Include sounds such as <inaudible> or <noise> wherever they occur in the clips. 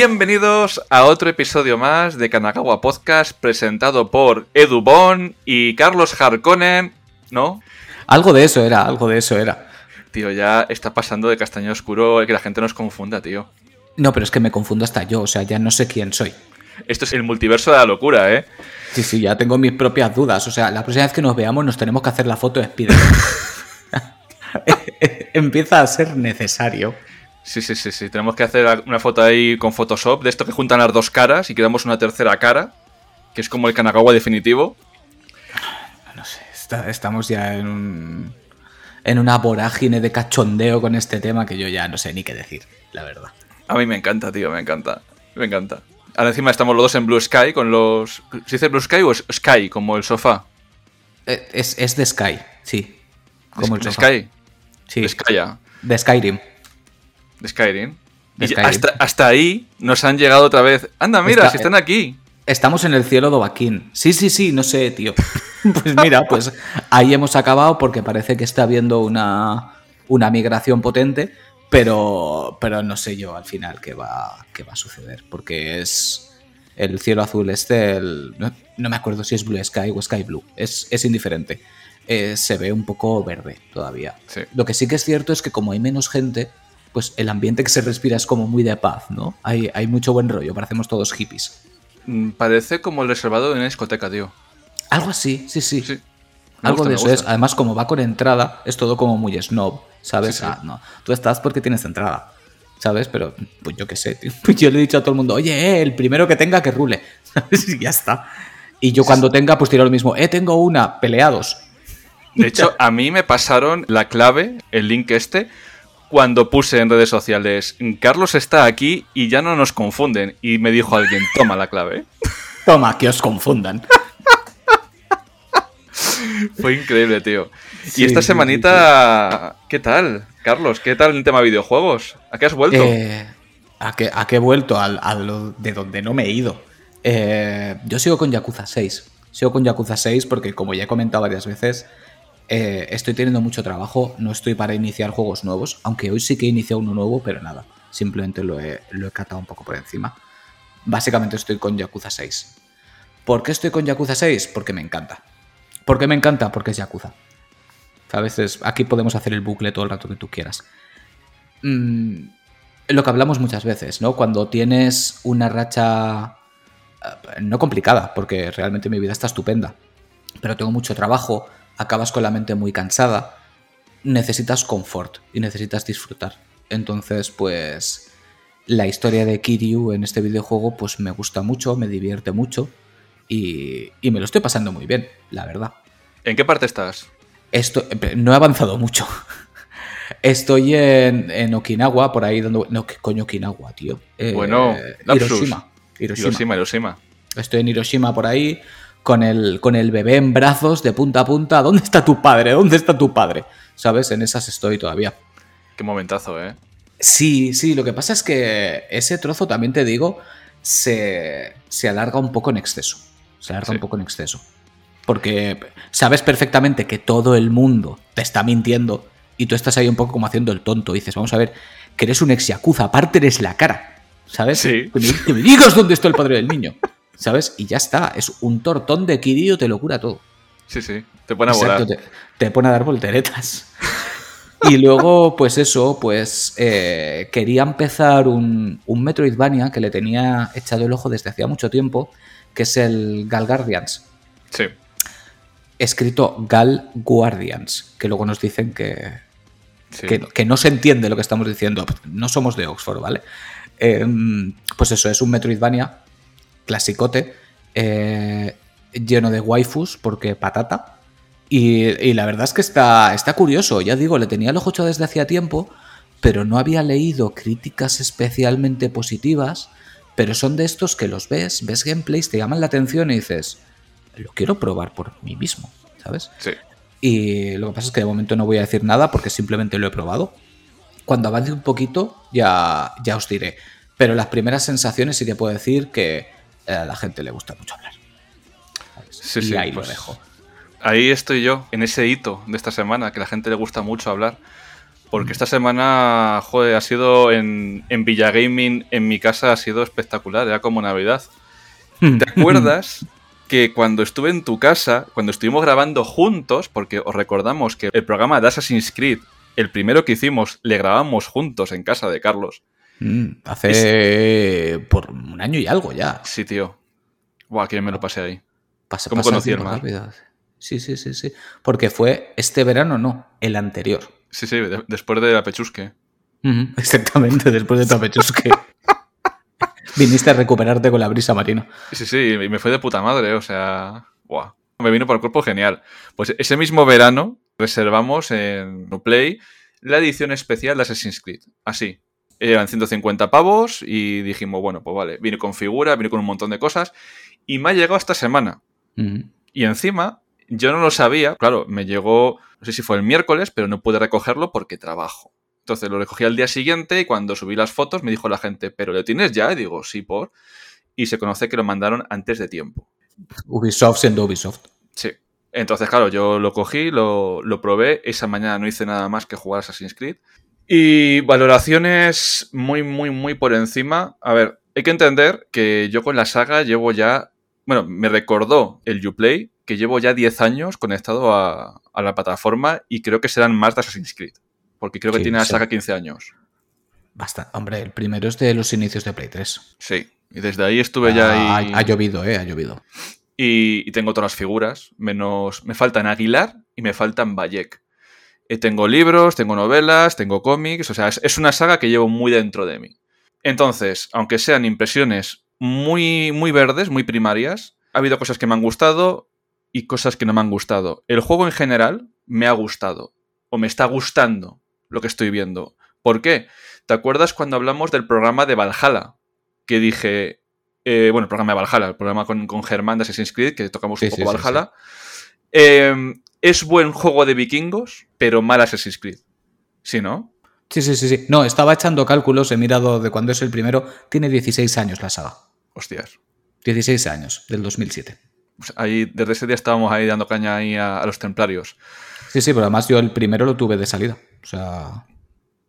Bienvenidos a otro episodio más de Kanagawa Podcast presentado por Edu Bon y Carlos Harkonnen, ¿no? Algo de eso era, algo de eso era. Tío, ya está pasando de castaño oscuro que la gente nos confunda, tío. No, pero es que me confundo hasta yo, o sea, ya no sé quién soy. Esto es el multiverso de la locura, ¿eh? Sí, sí, ya tengo mis propias dudas. O sea, la próxima vez que nos veamos nos tenemos que hacer la foto de Spider. <laughs> <laughs> Empieza a ser necesario. Sí, sí, sí, sí. Tenemos que hacer una foto ahí con Photoshop de esto que juntan las dos caras y quedamos una tercera cara, que es como el Kanagawa definitivo. No sé, estamos ya en un, en una vorágine de cachondeo con este tema que yo ya no sé ni qué decir, la verdad. A mí me encanta, tío, me encanta. Me encanta. Ahora encima estamos los dos en Blue Sky con los... ¿Se dice Blue Sky o es Sky, como el sofá? Eh, es, es de Sky, sí. Como el sofá. Sky? Sí. De Sky, ya. De Skyrim de Skyrim. Hasta, ahí nos han llegado otra vez. Anda, mira, si están aquí. Estamos en el cielo de Obaquín. Sí, sí, sí, no sé, tío. <laughs> pues mira, pues ahí hemos acabado porque parece que está habiendo una, una migración potente, pero, pero no sé yo al final qué va, qué va a suceder, porque es el cielo azul este, no, me acuerdo si es Blue Sky o Sky Blue, es, es indiferente. Eh, se ve un poco verde todavía. Lo que sí que es cierto es que como hay menos gente, pues el ambiente que se respira es como muy de paz, ¿no? Hay, hay mucho buen rollo, parecemos todos hippies. Mm, parece como el reservado de una discoteca, tío. Algo así, sí, sí. Algo de eso es. Además, como va con entrada, es todo como muy snob, ¿sabes? Ah, no. Tú estás porque tienes entrada, ¿sabes? Pero, pues yo qué sé, tío. <laughs> Yo le he dicho a todo el mundo, oye, eh, el primero que tenga que rule, ¿sabes? <laughs> Y ya está. Y yo cuando tenga, pues tiro lo mismo, eh, tengo una, peleados. De hecho, a mí me pasaron la clave, el link este, cuando puse en redes sociales, Carlos está aquí y ya no nos confunden. Y me dijo alguien, toma la clave. <laughs> Toma, que os confundan. <laughs> Fue increíble, tío. y esta semanita, ¿qué tal, Carlos? ¿Qué tal el tema videojuegos? ¿A qué has vuelto? Eh, ¿a, qué, ¿A qué he vuelto? A, lo de donde no me he ido. Eh, yo sigo con Yakuza 6. Sigo con Yakuza 6 porque, como ya he comentado varias veces, eh, estoy teniendo mucho trabajo, no estoy para iniciar juegos nuevos, aunque hoy sí que he iniciado uno nuevo, pero nada, simplemente lo he, lo catado un poco por encima. Básicamente estoy con Yakuza 6. ¿Por qué estoy con Yakuza 6? Porque me encanta. ¿Por qué me encanta? Porque es Yakuza. A veces aquí podemos hacer el bucle todo el rato que tú quieras. Mm, lo que hablamos muchas veces, ¿no? Cuando tienes una racha eh, no complicada, porque realmente mi vida está estupenda, pero tengo mucho trabajo, acabas con la mente muy cansada, necesitas confort y necesitas disfrutar. Entonces, pues la historia de Kiryu en este videojuego pues me gusta mucho, me divierte mucho y, me lo estoy pasando muy bien, la verdad. ¿En qué parte estás? Esto, no he avanzado mucho. <laughs> Estoy en, Okinawa, por ahí donde... No, ¿qué coño Okinawa, tío? Eh, bueno, Hiroshima, Hiroshima. Hiroshima, Hiroshima. Estoy en Hiroshima por ahí con el, con el bebé en brazos de punta a punta. ¿Dónde está tu padre? ¿Dónde está tu padre? ¿Sabes? En esas estoy todavía. Qué momentazo, ¿eh? Sí, sí, lo que pasa es que ese trozo, también te digo, se, se alarga un poco en exceso. Se alarga un poco en exceso. Porque sabes perfectamente que todo el mundo te está mintiendo y tú estás ahí un poco como haciendo el tonto. dices, vamos a ver, que eres un ex yakuza, aparte eres la cara. ¿Sabes? Sí. Que me, que me digas dónde está el padre del niño. ¿Sabes? Y ya está, es un tortón de Kirio, te lo cura todo. Sí, sí, te pone a volar. Te, pone a dar volteretas. y luego, pues eso, pues eh, quería empezar un, un, Metroidvania que le tenía echado el ojo desde hacía mucho tiempo, que es el Gal Guardians. Sí. Escrito Gal Guardians, que luego nos dicen que, que, no se entiende lo que estamos diciendo. No somos de Oxford, ¿vale? Em, pues eso, es un Metroidvania clasicote, eh, lleno de waifus, porque patata. Y, la verdad es que está, está curioso, ya digo, le tenía el ojo hecho desde hacía tiempo, pero no había leído críticas especialmente positivas, pero son de estos que los ves, ves gameplays, te llaman la atención y dices, lo quiero probar por mí mismo, ¿sabes? Sí. Y lo que pasa es que de momento no voy a decir nada porque simplemente lo he probado. Cuando avance un poquito ya, ya os diré. Pero las primeras sensaciones sí que puedo decir que a la gente le gusta mucho hablar. Sí, y ahí lo pues dejo. Ahí estoy yo, en ese hito de esta semana, que a la gente le gusta mucho hablar. Porque esta semana, joder, ha sido en, en Villa Gaming, en mi casa, ha sido espectacular, era como Navidad. ¿Te <laughs> acuerdas que cuando estuve en tu casa, cuando estuvimos grabando juntos, porque os recordamos que el programa de Assassin's Creed, el primero que hicimos, le grabamos juntos en casa de Carlos. Mm, hace por un año y algo ya. Sí, tío. Buah, que me lo pasé ahí. Pasa, ¿Cómo pasa conocí el mar? rápido. Sí, sí, sí, sí. Porque fue este verano, no, el anterior. Sí, sí, de- después de la pechusque. <laughs> Exactamente, después de Tapechusque. Viniste a recuperarte con la brisa marina. Sí, sí, y me fue de puta madre, o sea. Buah. Me vino por el cuerpo genial. Pues ese mismo verano reservamos en Play la edición especial de Assassin's Creed. Así. Eran 150 pavos y dijimos, bueno, pues vale, vine con figura, vine con un montón de cosas. Y me ha llegado esta semana. Y encima, yo no lo sabía. Claro, me llegó, no sé si fue el miércoles, pero no pude recogerlo porque trabajo. Entonces lo recogí al día siguiente y cuando subí las fotos me dijo la gente, ¿pero lo tienes ya? Y digo, sí, por. Y se conoce que lo mandaron antes de tiempo. Ubisoft siendo Ubisoft. Sí. Entonces, claro, yo lo cogí, lo, lo probé. Esa mañana no hice nada más que jugar Assassin's Creed. Y valoraciones muy, muy, muy por encima. A ver, hay que entender que yo con la saga llevo ya. Bueno, me recordó el Uplay que llevo ya 10 años conectado a, a la plataforma y creo que serán más de Assassin's Creed. Porque creo que Sí, tiene la sí. saga 15 años. Basta. Hombre, el primero es de los inicios de Play 3. Sí. Y desde ahí estuve ya Ah, ahí. ha, ha llovido, eh, ha llovido. Y, y tengo todas las figuras, menos me faltan Aguilar y me faltan Bayek. Eh, tengo libros, tengo novelas, tengo cómics, o sea, es, es una saga que llevo muy dentro de mí. Entonces, aunque sean impresiones muy, muy verdes, muy primarias, ha habido cosas que me han gustado y cosas que no me han gustado. El juego en general me ha gustado, o me está gustando lo que estoy viendo. ¿Por qué? ¿Te acuerdas cuando hablamos del programa de Valhalla? Que dije, eh, bueno, el programa de Valhalla, el programa con, con Germán de Assassin's Creed, que tocamos un Sí, poco sí, sí, Valhalla. Eh, es buen juego de vikingos, pero mal Assassin's Creed. ¿Sí, no? Sí, sí, sí, sí. No, estaba echando cálculos, he mirado de cuándo es el primero. Tiene 16 años la saga. Hostias. 16 años, del 2007. Pues ahí, desde ese día estábamos ahí dando caña ahí a, a los templarios. Sí, sí, pero además yo el primero lo tuve de salida. O sea,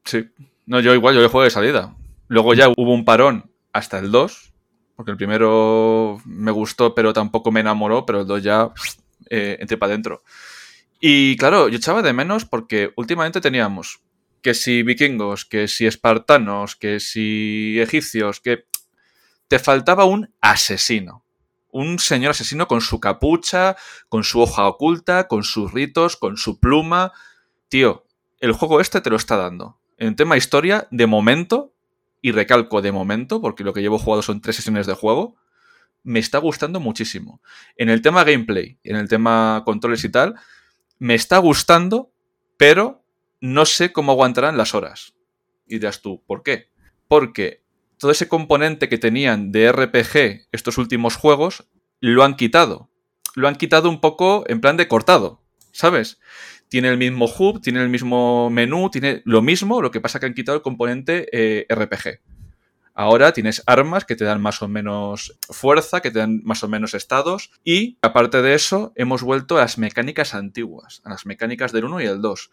Sí. No, yo igual, yo el juego de salida. Luego ya hubo un parón hasta el 2, porque el primero me gustó, pero tampoco me enamoró, pero el 2 ya eh, entré para adentro. Y claro, yo echaba de menos porque últimamente teníamos que si vikingos, que si espartanos, que si egipcios, que te faltaba un asesino. Un señor asesino con su capucha, con su hoja oculta, con sus ritos, con su pluma. Tío, el juego este te lo está dando. En tema historia, de momento, y recalco de momento, porque lo que llevo jugado son tres sesiones de juego, me está gustando muchísimo. En el tema gameplay, en el tema controles y tal, me está gustando, pero no sé cómo aguantarán las horas. Y dirás tú, ¿por qué? Porque todo ese componente que tenían de RPG estos últimos juegos, lo han quitado. Lo han quitado un poco en plan de cortado, ¿sabes? Tiene el mismo hub, tiene el mismo menú, tiene lo mismo, lo que pasa que han quitado el componente eh, RPG. Ahora tienes armas que te dan más o menos fuerza, que te dan más o menos estados. Y aparte de eso, hemos vuelto a las mecánicas antiguas, a las mecánicas del 1 y el 2.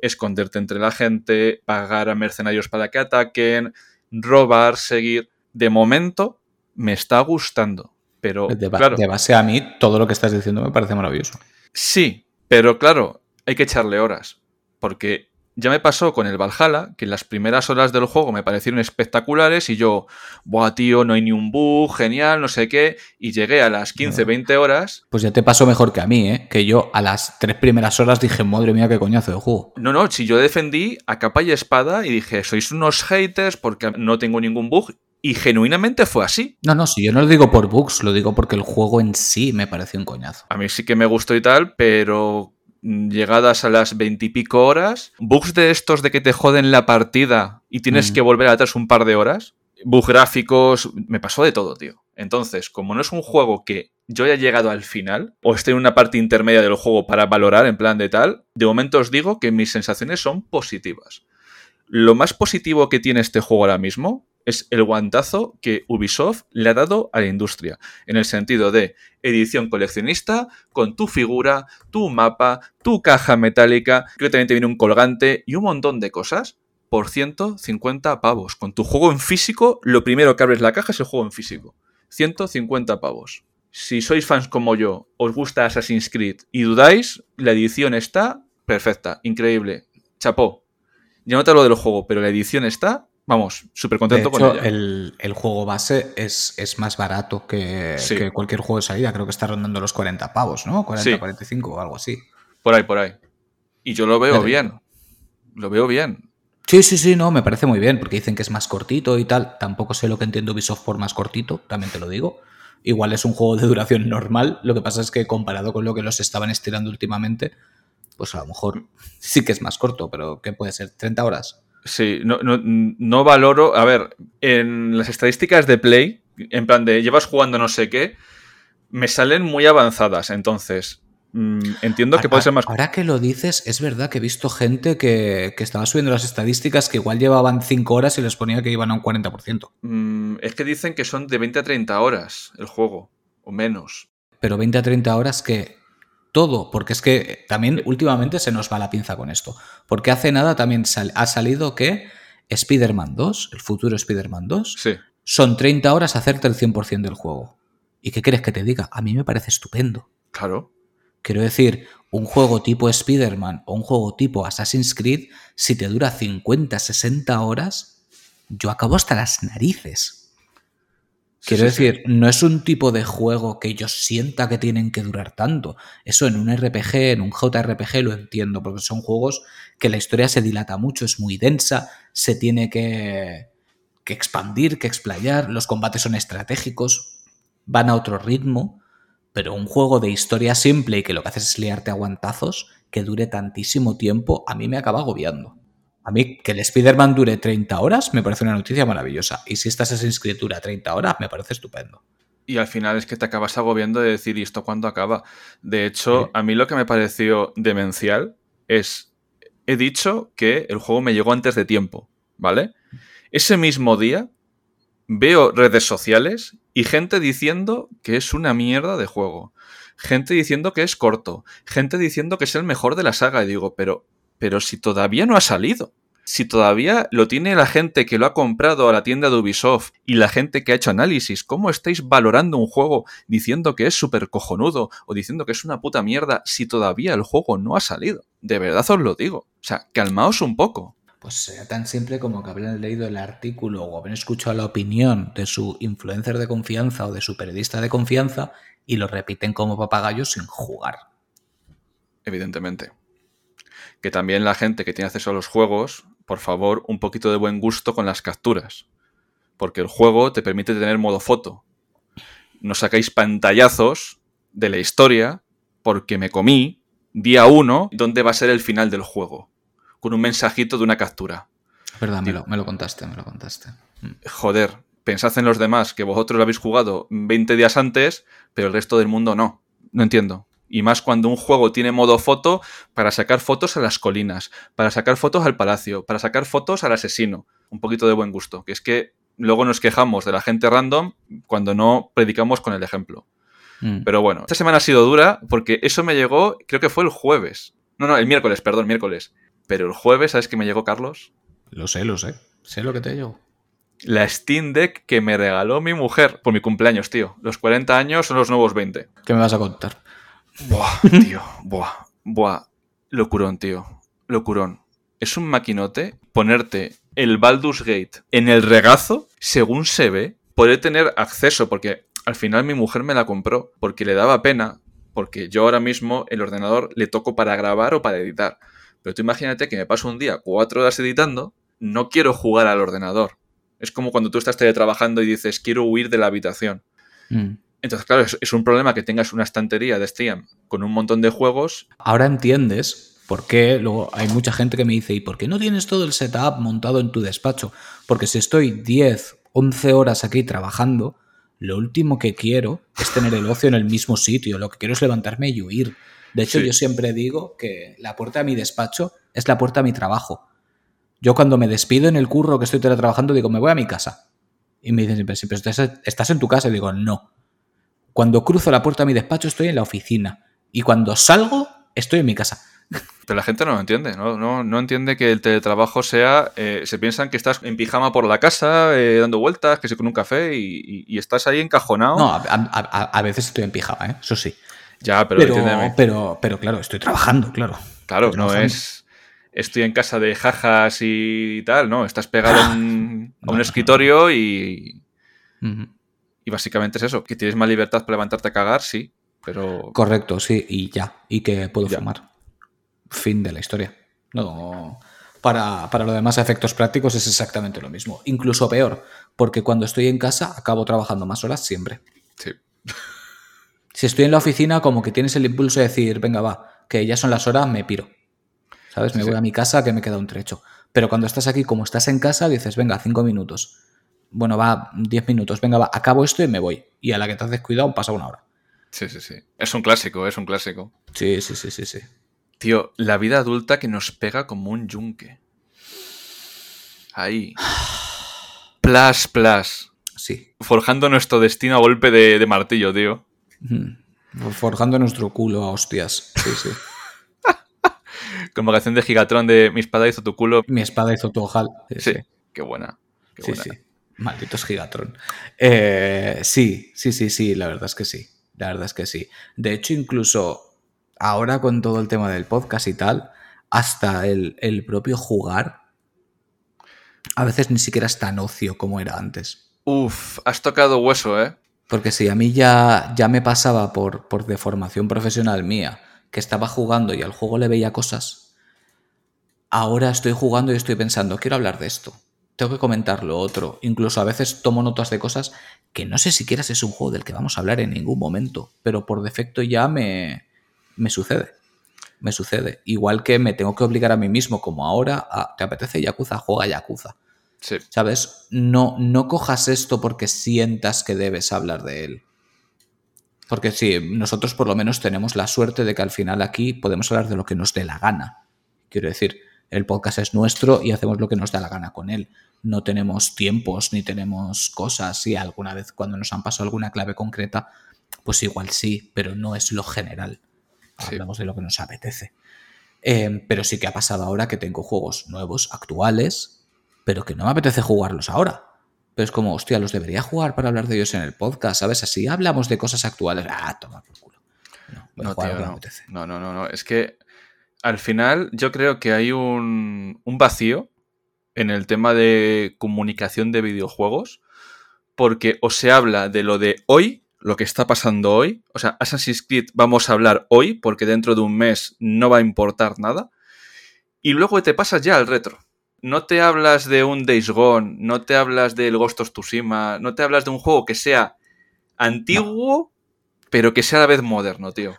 Esconderte entre la gente, pagar a mercenarios para que ataquen, robar, seguir. De momento, me está gustando. Pero, de, ba- claro, de base a mí, todo lo que estás diciendo me parece maravilloso. Sí, pero claro, hay que echarle horas. Porque ya me pasó con el Valhalla, que las primeras horas del juego me parecieron espectaculares y yo, buah, tío, no hay ni un bug, genial, no sé qué. Y llegué a las 15, 20 horas. Pues ya te pasó mejor que a mí, ¿eh? Que yo a las tres primeras horas dije, madre mía, qué coñazo de juego. No, no, si yo defendí a capa y espada y dije, sois unos haters porque no tengo ningún bug. Y genuinamente fue así. No, no, si yo no lo digo por bugs, lo digo porque el juego en sí me pareció un coñazo. A mí sí que me gustó y tal, pero llegadas a las veintipico horas, bugs de estos de que te joden la partida y tienes Mm. que volver atrás un par de horas, bugs gráficos, me pasó de todo, tío. Entonces, como no es un juego que yo haya llegado al final, o esté en una parte intermedia del juego para valorar en plan de tal, de momento os digo que mis sensaciones son positivas. Lo más positivo que tiene este juego ahora mismo es el guantazo que Ubisoft le ha dado a la industria, en el sentido de edición coleccionista con tu figura, tu mapa, tu caja metálica, creo que también te viene un colgante y un montón de cosas por 150 pavos. Con tu juego en físico, lo primero que abres la caja es el juego en físico. 150 pavos. Si sois fans como yo, os gusta Assassin's Creed y dudáis, la edición está perfecta, increíble. Chapó. Ya no te hablo del juego, pero la edición está, vamos, súper contento con ella. El, el, juego base es, es más barato que, que, cualquier juego de salida. Creo que está rondando los 40 pavos, ¿no? 40, 45 o algo así. Por ahí, por ahí. Y yo lo veo bien. Lo veo bien. Sí, sí, sí, no, me parece muy bien, porque dicen que es más cortito y tal. Tampoco sé lo que entiendo Ubisoft por más cortito, también te lo digo. Igual es un juego de duración normal, lo que pasa es que comparado con lo que los estaban estirando últimamente, pues a lo mejor sí que es más corto, pero ¿qué puede ser? ¿30 horas? Sí, no, no, no valoro. A ver, en las estadísticas de Play, en plan de llevas jugando no sé qué, me salen muy avanzadas. Entonces, Mm, entiendo que puede ser más. Ahora que lo dices, es verdad que he visto gente que, estaba subiendo las estadísticas que igual llevaban 5 horas y les ponía que iban a un 40%. Mm, es que dicen que son de 20 a 30 horas el juego, o menos. Pero 20 a 30 horas que todo, porque es que también últimamente se nos va la pinza con esto. Porque hace nada también ha salido que Spider-Man 2, el futuro Spider-Man 2, son 30 horas hacerte el 100% del juego. ¿Y qué quieres que te diga? A mí me parece estupendo. Claro. Quiero decir, un juego tipo Spider-Man o un juego tipo Assassin's Creed, si te dura 50, 60 horas, yo acabo hasta las narices. Quiero decir, no es un tipo de juego que yo sienta que tienen que durar tanto. Eso en un RPG, en un JRPG lo entiendo, porque son juegos que la historia se dilata mucho, es muy densa, se tiene que, que expandir, que explayar, los combates son estratégicos, van a otro ritmo. Pero un juego de historia simple y que lo que haces es liarte a guantazos, que dure tantísimo tiempo, a mí me acaba agobiando. A mí que el Spider-Man dure 30 horas me parece una noticia maravillosa. Y si estás esa inscritura 30 horas, me parece estupendo. Y al final es que te acabas agobiando de decir, ¿y esto cuándo acaba? De hecho, a mí lo que me pareció demencial es, he dicho que el juego me llegó antes de tiempo, ¿vale? Ese mismo día veo redes sociales y gente diciendo que es una mierda de juego. Gente diciendo que es corto. Gente diciendo que es el mejor de la saga. Y digo, pero, pero si todavía no ha salido. Si todavía lo tiene la gente que lo ha comprado a la tienda de Ubisoft y la gente que ha hecho análisis, ¿cómo estáis valorando un juego diciendo que es súper cojonudo o diciendo que es una puta mierda si todavía el juego no ha salido? De verdad os lo digo. O sea, calmaos un poco pues sea tan simple como que habrán leído el artículo o habrán escuchado la opinión de su influencer de confianza o de su periodista de confianza y lo repiten como papagayos sin jugar. Evidentemente. Que también la gente que tiene acceso a los juegos, por favor, un poquito de buen gusto con las capturas. Porque el juego te permite tener modo foto. No sacáis pantallazos de la historia porque me comí día uno donde va a ser el final del juego con un mensajito de una captura. Verdad, me lo, me lo contaste, me lo contaste. Mm. Joder, pensad en los demás, que vosotros lo habéis jugado 20 días antes, pero el resto del mundo no. No entiendo. Y más cuando un juego tiene modo foto para sacar fotos a las colinas, para sacar fotos al palacio, para sacar fotos al asesino. Un poquito de buen gusto. Que es que luego nos quejamos de la gente random cuando no predicamos con el ejemplo. Mm. Pero bueno, esta semana ha sido dura porque eso me llegó, creo que fue el jueves. No, no, el miércoles, perdón, miércoles. Pero el jueves, ¿sabes qué me llegó, Carlos? Lo sé, lo sé. Sé lo que te llegó. La Steam Deck que me regaló mi mujer por mi cumpleaños, tío. Los 40 años son los nuevos 20. ¿Qué me vas a contar? Buah, <laughs> tío. buah, buah. Locurón, tío. Locurón. Es un maquinote ponerte el Baldur's Gate en el regazo, según se ve, poder tener acceso, porque al final mi mujer me la compró, porque le daba pena, porque yo ahora mismo el ordenador le toco para grabar o para editar. Pero tú imagínate que me paso un día cuatro horas editando, no quiero jugar al ordenador. Es como cuando tú estás teletrabajando y dices, quiero huir de la habitación. Mm. Entonces, claro, es, un problema que tengas una estantería de Steam con un montón de juegos. Ahora entiendes por qué luego hay mucha gente que me dice, ¿y por qué no tienes todo el setup montado en tu despacho? Porque si estoy 10, 11 horas aquí trabajando, lo último que quiero es tener el ocio en el mismo sitio. Lo que quiero es levantarme y huir. De hecho, yo siempre digo que la puerta a mi despacho es la puerta a mi trabajo. Yo cuando me despido en el curro que estoy trabajando digo, me voy a mi casa. Y me dicen siempre, siempre estás, estás en tu casa. Y digo, no. Cuando cruzo la puerta de mi despacho estoy en la oficina. Y cuando salgo, estoy en mi casa. Pero la gente no lo entiende, ¿no? No, no entiende que el teletrabajo sea. eh, se piensan que estás en pijama por la casa, eh, dando vueltas, que sí con un café y, y- y estás ahí encajonado. No, a, a- a- a veces estoy en pijama, ¿eh? eso sí. ya, pero, Pero, pero, pero claro, estoy trabajando, claro. Claro, no es. Estoy en casa de jajas y tal, ¿no? Estás pegado a un, a un No, no, escritorio y, Ujú. Y básicamente es eso. Que tienes más libertad para levantarte a cagar, sí, pero. Correcto, sí, y ya. Y que puedo Ya. fumar. Fin de la historia. No. Para, para los demás efectos prácticos es exactamente lo mismo. Incluso peor, porque cuando estoy en casa acabo trabajando más horas siempre. Sí. Si estoy en la oficina, como que tienes el impulso de decir, venga, va, que ya son las horas, me piro. ¿Sabes? Me Sí, voy sí. a mi casa que me queda un trecho. Pero cuando estás aquí, como estás en casa, dices, venga, cinco minutos. Bueno, va, diez minutos. Venga, va, acabo esto y me voy. Y a la que te has descuidado pasa una hora. Sí, sí, sí. Es un clásico, es un clásico. Sí, sí, sí, sí, sí. Tío, la vida adulta que nos pega como un yunque. Ahí. <sighs> Plas, plas. Sí. Forjando nuestro destino a golpe de, de martillo, tío. Forjando nuestro culo a hostias. Sí, sí. <laughs> Como canción de Gigatron de Mi espada hizo tu culo. Mi espada hizo tu ojal. Sí, qué buena. Qué Sí, buena. sí. Malditos Gigatron. Eh, sí, sí, sí, sí, la verdad es que sí. La verdad es que sí. De hecho, incluso ahora con todo el tema del podcast y tal, hasta el, el propio jugar, a veces ni siquiera es tan ocio como era antes. Uf, has tocado hueso, ¿eh? Porque si a mí ya, ya me pasaba por, por deformación profesional mía, que estaba jugando y al juego le veía cosas, ahora estoy jugando y estoy pensando, quiero hablar de esto, tengo que comentar lo otro. Incluso a veces tomo notas de cosas que no sé siquiera si es un juego del que vamos a hablar en ningún momento, pero por defecto ya me, me sucede. Me sucede. Igual que me tengo que obligar a mí mismo, como ahora, a, ¿te apetece Yakuza? Juega Yakuza. Sí. ¿Sabes? No, no cojas esto porque sientas que debes hablar de él. Porque sí, nosotros por lo menos tenemos la suerte de que al final aquí podemos hablar de lo que nos dé la gana. Quiero decir, el podcast es nuestro y hacemos lo que nos da la gana con él. No tenemos tiempos ni tenemos cosas. Y alguna vez cuando nos han pasado alguna clave concreta, pues igual sí, pero no es lo general. Sí. Hablamos de lo que nos apetece. Eh, pero sí que ha pasado ahora que tengo juegos nuevos, actuales, pero que no me apetece jugarlos ahora. Pero es como, hostia, los debería jugar para hablar de ellos en el podcast, ¿sabes? Así hablamos de cosas actuales. Ah, toma por culo. No, No, tío, me no. apetece. no, no, no, no. Es que al final yo creo que hay un, un vacío en el tema de comunicación de videojuegos porque o se habla de lo de hoy, lo que está pasando hoy, o sea, Assassin's Creed vamos a hablar hoy porque dentro de un mes no va a importar nada, y luego te pasas ya al retro. No te hablas de un Days Gone, no te hablas del Ghost of Tsushima, no te hablas de un juego que sea antiguo, pero que sea a la vez moderno, tío.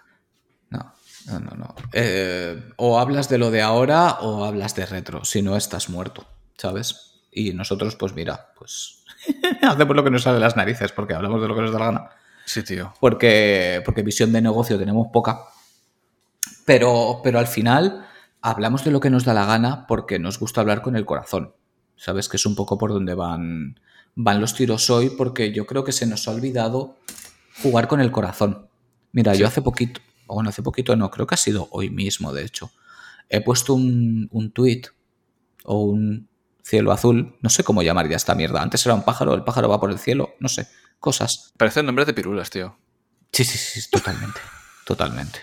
No, no, no. no. Eh, o hablas de lo de ahora o hablas de retro. Si no, estás muerto, ¿sabes? Y nosotros, pues mira, pues <laughs> hacemos lo que nos sale de las narices porque hablamos de lo que nos da la gana. Sí, tío. porque, porque visión de negocio tenemos poca. Pero, pero al final hablamos de lo que nos da la gana porque nos gusta hablar con el corazón. Sabes que es un poco por donde van, van los tiros hoy porque yo creo que se nos ha olvidado jugar con el corazón. Mira, Sí. yo hace poquito, o bueno, hace poquito no, creo que ha sido hoy mismo, de hecho. He puesto un, un tweet o un cielo azul, no sé cómo llamar ya esta mierda. Antes era un pájaro, el pájaro va por el cielo, no sé, cosas. Parecen nombres de pirulas, tío. Sí, sí, sí, totalmente. <laughs> totalmente.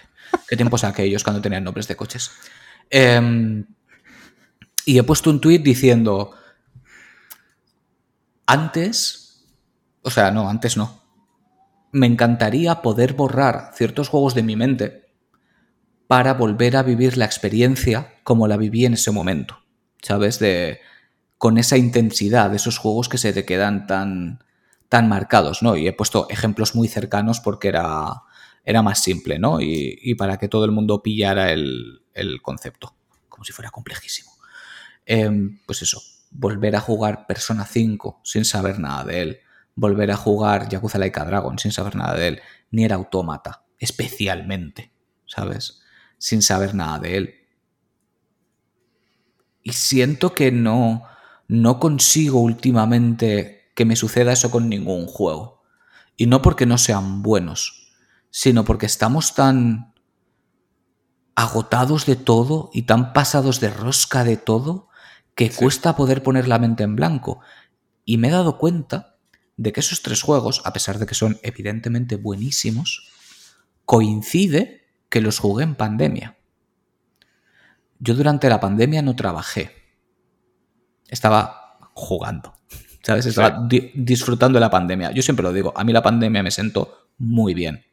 ¿Qué tiempos aquellos cuando tenían nombres de coches? Eh, y he puesto un tuit diciendo, antes, o sea, no, antes no. Me encantaría poder borrar ciertos juegos de mi mente para volver a vivir la experiencia como la viví en ese momento. ¿Sabes? De, con esa intensidad esos juegos que se te quedan tan, tan marcados, ¿no? Y he puesto ejemplos muy cercanos porque era, era más simple, ¿no? Y, y para que todo el mundo pillara el, el concepto, como si fuera complejísimo. Em, pues eso, volver a jugar Persona 5 sin saber nada de él, volver a jugar Yakuza Laika Dragon sin saber nada de él, ni era Autómata, especialmente, ¿sabes? Sin saber nada de él. Y siento que no, no consigo últimamente que me suceda eso con ningún juego. Y no porque no sean buenos, sino porque estamos tan agotados de todo y tan pasados de rosca de todo que cuesta poder poner la mente en blanco. Y me he dado cuenta de que esos tres juegos, a pesar de que son evidentemente buenísimos, coincide que los jugué en pandemia. Yo durante la pandemia no trabajé. Estaba jugando. ¿Sabes? Estaba disfrutando de la pandemia. Yo siempre lo digo, a mí la pandemia me sentó muy bien.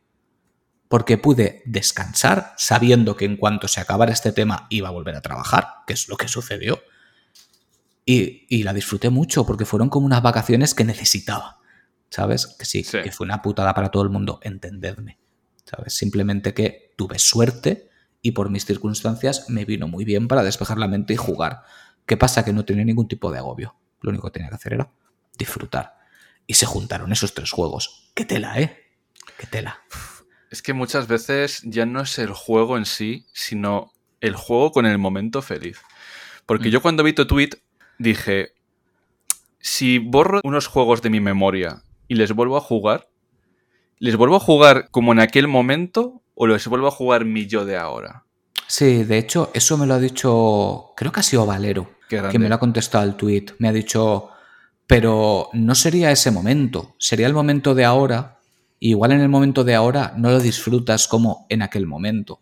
Porque pude descansar sabiendo que en cuanto se acabara este tema iba a volver a trabajar, que es lo que sucedió. Y, la disfruté mucho porque fueron como unas vacaciones que necesitaba. ¿Sabes? Que sí, que fue una putada para todo el mundo, entendedme. ¿Sabes? Simplemente que tuve suerte y por mis circunstancias me vino muy bien para despejar la mente y jugar. ¿Qué pasa? Que no tenía ningún tipo de agobio. Lo único que tenía que hacer era disfrutar. Y se juntaron esos tres juegos. ¡Qué tela, eh! ¡Qué tela! Es que muchas veces ya no es el juego en sí, sino el juego con el momento feliz. Porque mm. yo cuando vi tu tweet dije, si borro unos juegos de mi memoria y les vuelvo a jugar, ¿les vuelvo a jugar como en aquel momento o les vuelvo a jugar mi yo de ahora? Sí, de hecho, eso me lo ha dicho, creo que ha sido Valero, que me lo ha contestado al tweet. Me ha dicho, pero no sería ese momento, sería el momento de ahora. igual en el momento de ahora no lo disfrutas como en aquel momento.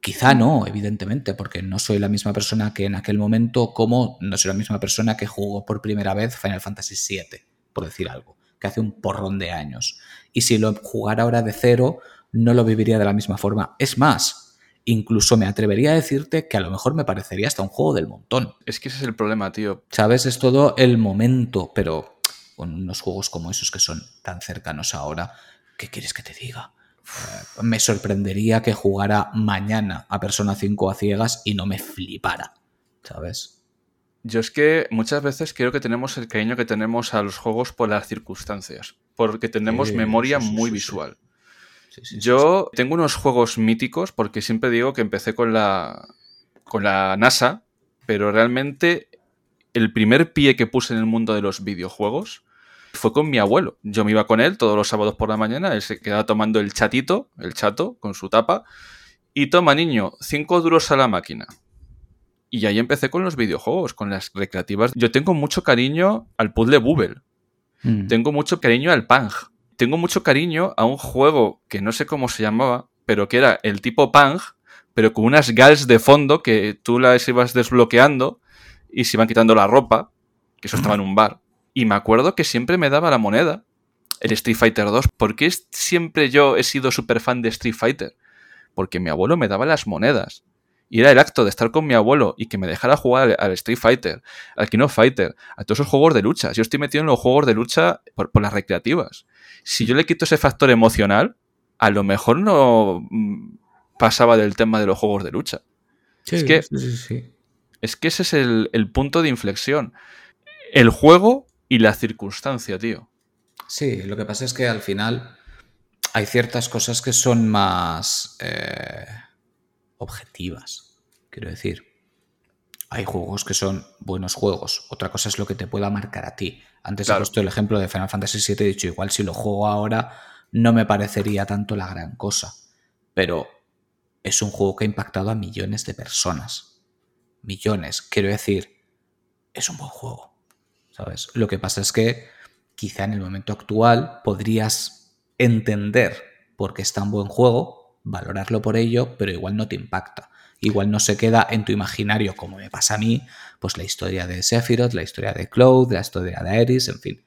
Quizá no, evidentemente, porque no soy la misma persona que en aquel momento, como no soy la misma persona que jugó por primera vez Final Fantasy VII, por decir algo, que hace un porrón de años. Y si lo jugara ahora de cero, no lo viviría de la misma forma. Es más, incluso me atrevería a decirte que a lo mejor me parecería hasta un juego del montón. Es que ese es el problema, tío. Sabes, es todo el momento, pero con unos juegos como esos que son tan cercanos ahora, ¿qué quieres que te diga? Eh, me sorprendería que jugara mañana a Persona 5 a ciegas y no me flipara, ¿sabes? Yo es que muchas veces creo que tenemos el cariño que tenemos a los juegos por las circunstancias, porque tenemos memoria muy visual. Yo tengo unos juegos míticos porque siempre digo que empecé con la, con la NASA, pero realmente el primer pie que puse en el mundo de los videojuegos fue con mi abuelo. Yo me iba con él todos los sábados por la mañana, él se quedaba tomando el chatito, el chato, con su tapa, y toma, niño, cinco duros a la máquina. Y ahí empecé con los videojuegos, con las recreativas. Yo tengo mucho cariño al puzzle Bubble. Mm. Tengo mucho cariño al Pang. Tengo mucho cariño a un juego que no sé cómo se llamaba, pero que era el tipo Pang, pero con unas gals de fondo que tú las ibas desbloqueando y se iban quitando la ropa, que eso estaba en un bar. Y me acuerdo que siempre me daba la moneda el Street Fighter 2. ¿Por qué siempre yo he sido súper fan de Street Fighter? Porque mi abuelo me daba las monedas. Y era el acto de estar con mi abuelo y que me dejara jugar al, Street Fighter, al Kino Fighter, a todos esos juegos de lucha. Yo estoy metido en los juegos de lucha por, las recreativas. Si yo le quito ese factor emocional, a lo mejor no mm, pasaba del tema de los juegos de lucha. es, que, es que ese es el, el punto de inflexión. El juego y la circunstancia, tío. Sí, lo que pasa es que al final hay ciertas cosas que son más eh, objetivas. Quiero decir, hay juegos que son buenos juegos. Otra cosa es lo que te pueda marcar a ti. Antes he puesto el ejemplo de Final Fantasy VII. He dicho, igual si lo juego ahora no me parecería tanto la gran cosa. Pero es un juego que ha impactado a millones de personas. Millones. Quiero decir, es un buen juego. ¿sabes? Lo que pasa es que quizá en el momento actual podrías entender por qué es tan buen juego, valorarlo por ello, pero igual no te impacta. Igual no se queda en tu imaginario, como me pasa a mí, pues la historia de Sephiroth, la historia de Cloud, la historia de Aeris, en fin,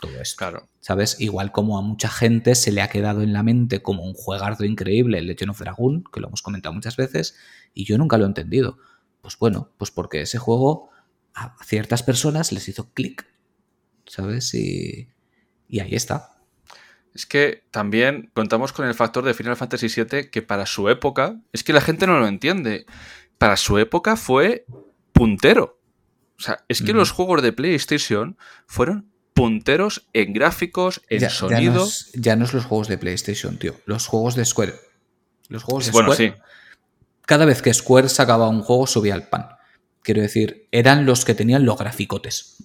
todo esto. Claro. ¿Sabes? Igual como a mucha gente se le ha quedado en la mente como un juegardo increíble el Legend of Dragon, que lo hemos comentado muchas veces, y yo nunca lo he entendido. Pues bueno, pues porque ese juego a ciertas personas les hizo clic, ¿sabes? Y, ahí está. Es que también contamos con el factor de Final Fantasy VII que para su época, es que la gente no lo entiende, para su época fue puntero. O sea, es que los juegos de PlayStation fueron punteros en gráficos, en sonido. Ya no, es, los juegos de PlayStation, tío. Los juegos de Square. Los juegos de bueno, Sí. Cada vez que Square sacaba un juego subía al pan. Quiero decir, eran los que tenían los graficotes.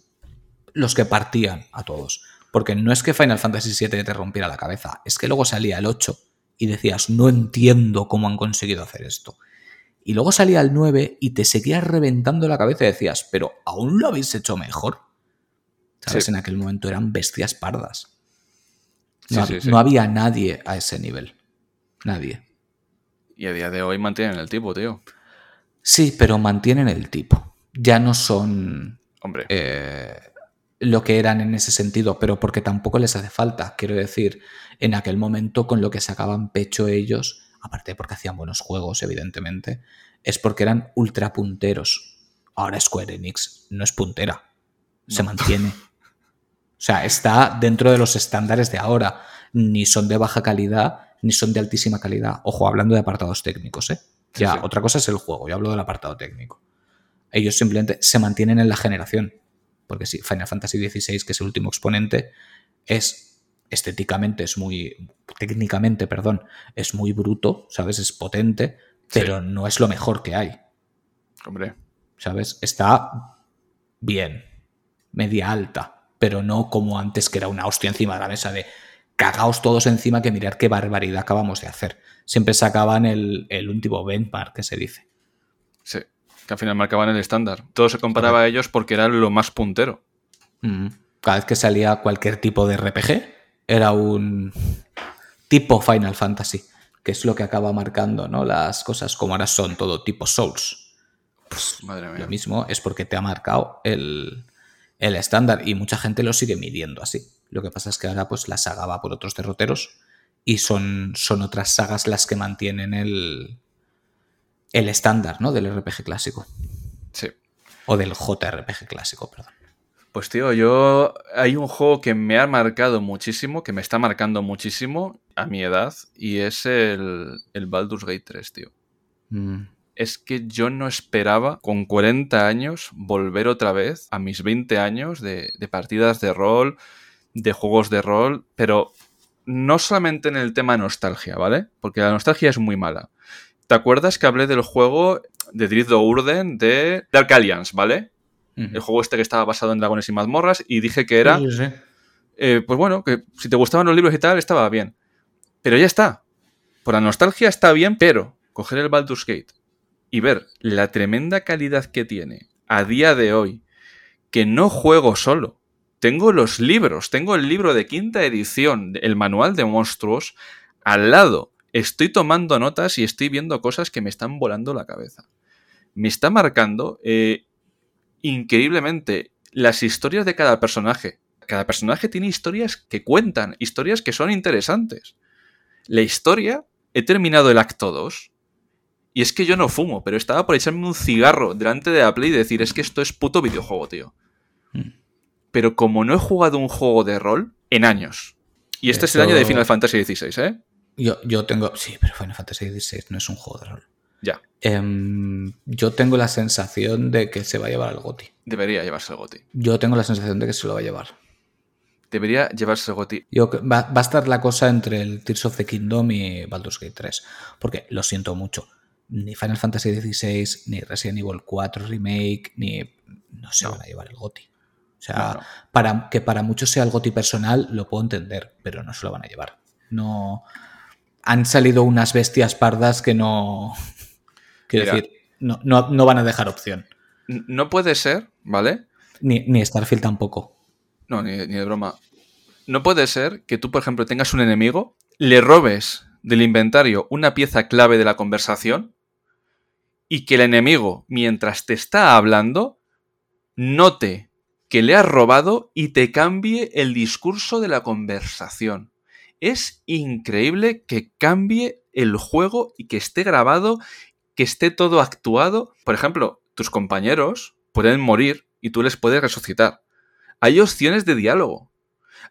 los que partían a todos. Porque no es que Final Fantasy VII te rompiera la cabeza, es que luego salía el 8 y decías, no entiendo cómo han conseguido hacer esto. Y luego salía el 9 y te seguías reventando la cabeza y decías, pero aún lo habéis hecho mejor. ¿Sabes? En aquel momento eran bestias pardas. No, no había nadie a ese nivel. Nadie. Y a día de hoy mantienen el tipo, tío. Sí, pero mantienen el tipo. Ya no son. Hombre. Eh, lo que eran en ese sentido, pero porque tampoco les hace falta. Quiero decir, en aquel momento con lo que sacaban pecho ellos, aparte porque hacían buenos juegos, evidentemente, es porque eran ultra punteros. Ahora Square Enix no es puntera, se mantiene. O sea, está dentro de los estándares de ahora. Ni son de baja calidad, ni son de altísima calidad. Ojo, hablando de apartados técnicos, ¿eh? Ya, otra cosa es el juego, yo hablo del apartado técnico. Ellos simplemente se mantienen en la generación. Porque sí, Final Fantasy XVI, que es el último exponente, es estéticamente, es muy. técnicamente, perdón, es muy bruto, ¿sabes? Es potente, pero no es lo mejor que hay. Hombre. ¿Sabes? Está bien, media alta, pero no como antes que era una hostia encima de la mesa de cagaos todos encima que mirar qué barbaridad acabamos de hacer. Siempre sacaban el, el último benchmark que se dice. Sí, que al final marcaban el estándar. Todo se comparaba a ellos porque eran lo más puntero. Cada vez que salía cualquier tipo de RPG, era un tipo Final Fantasy, que es lo que acaba marcando ¿no? las cosas como ahora son todo tipo Souls. Pues, madre mía. Lo mismo es porque te ha marcado el, el estándar y mucha gente lo sigue midiendo así. Lo que pasa es que ahora pues la saga va por otros derroteros y son, son otras sagas las que mantienen el, el estándar ¿no? del RPG clásico. Sí. O del JRPG clásico, perdón. Pues tío, yo hay un juego que me ha marcado muchísimo, que me está marcando muchísimo a mi edad, y es el, el Baldur's Gate 3, tío. Mm. Es que yo no esperaba con 40 años volver otra vez a mis 20 años de, de partidas de rol, de juegos de rol, pero no solamente en el tema nostalgia, ¿vale? Porque la nostalgia es muy mala. ¿Te acuerdas que hablé del juego de Drift Urden de Dark Alliance, ¿vale? El juego este que estaba basado en dragones y mazmorras y dije que era... Sí, sí. eh, pues bueno, que si te gustaban los libros y tal, estaba bien. Pero ya está. Por la nostalgia está bien, pero coger el Baldur's Gate y ver la tremenda calidad que tiene a día de hoy, que no juego solo, tengo los libros, tengo el libro de quinta edición, el manual de monstruos, al lado. Estoy tomando notas y estoy viendo cosas que me están volando la cabeza. Me está marcando eh, increíblemente las historias de cada personaje. Cada personaje tiene historias que cuentan, historias que son interesantes. La historia, he terminado el acto 2 y es que yo no fumo, pero estaba por echarme un cigarro delante de la Play y decir, es que esto es puto videojuego, tío. Mm. Pero como no he jugado un juego de rol en años. Y este es el año de Final Fantasy XVI, ¿eh? Yo, yo tengo. Sí, pero Final Fantasy XVI no es un juego de rol. Ya. Em, yo tengo la sensación de que se va a llevar al GOTI. Debería llevarse el GOTI. Yo tengo la sensación de que se lo va a llevar. Debería llevarse el GOTI. Yo, va, va a estar la cosa entre el Tears of the Kingdom y Baldur's Gate 3. Porque lo siento mucho. Ni Final Fantasy XVI, ni Resident Evil 4 Remake, ni. No se No. van a llevar el GOTI. O sea, No, no. Para, que para muchos sea el GOTI personal, lo puedo entender, pero no se lo van a llevar. No. Han salido unas bestias pardas que no. Quiero Mira. decir, no, no- no van a dejar opción. No puede ser, ¿vale? Ni, ni Starfield tampoco. No, ni, ni de broma. No puede ser que tú, por ejemplo, tengas un enemigo, le robes del inventario una pieza clave de la conversación y que el enemigo, mientras te está hablando, note que le has robado y te cambie el discurso de la conversación. Es increíble que cambie el juego y que esté grabado, que esté todo actuado. Por ejemplo, tus compañeros pueden morir y tú les puedes resucitar. Hay opciones de diálogo.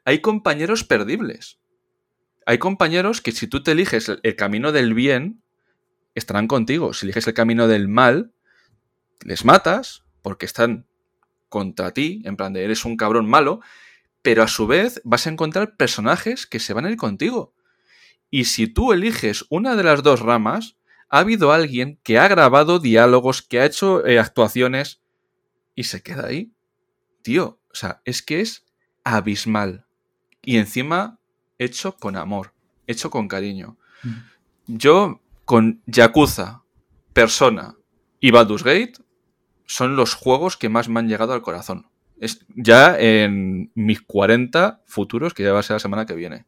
Hay compañeros perdibles. Hay compañeros que si tú te eliges el, camino del bien, estarán contigo. Si eliges el camino del mal, les matas porque están contra ti, en plan de eres un cabrón malo, pero a su vez vas a encontrar personajes que se van a ir contigo. Y si tú eliges una de las dos ramas, ha habido alguien que ha grabado diálogos, que ha hecho eh, actuaciones y se queda ahí. Tío, O sea, es que es abismal. Y encima hecho con amor, hecho con cariño. Mm. Yo, con Yakuza, Persona y Baldur's Gate, son los juegos que más me han llegado al corazón. Es ya en mis 40 futuros, que ya va a ser la semana que viene.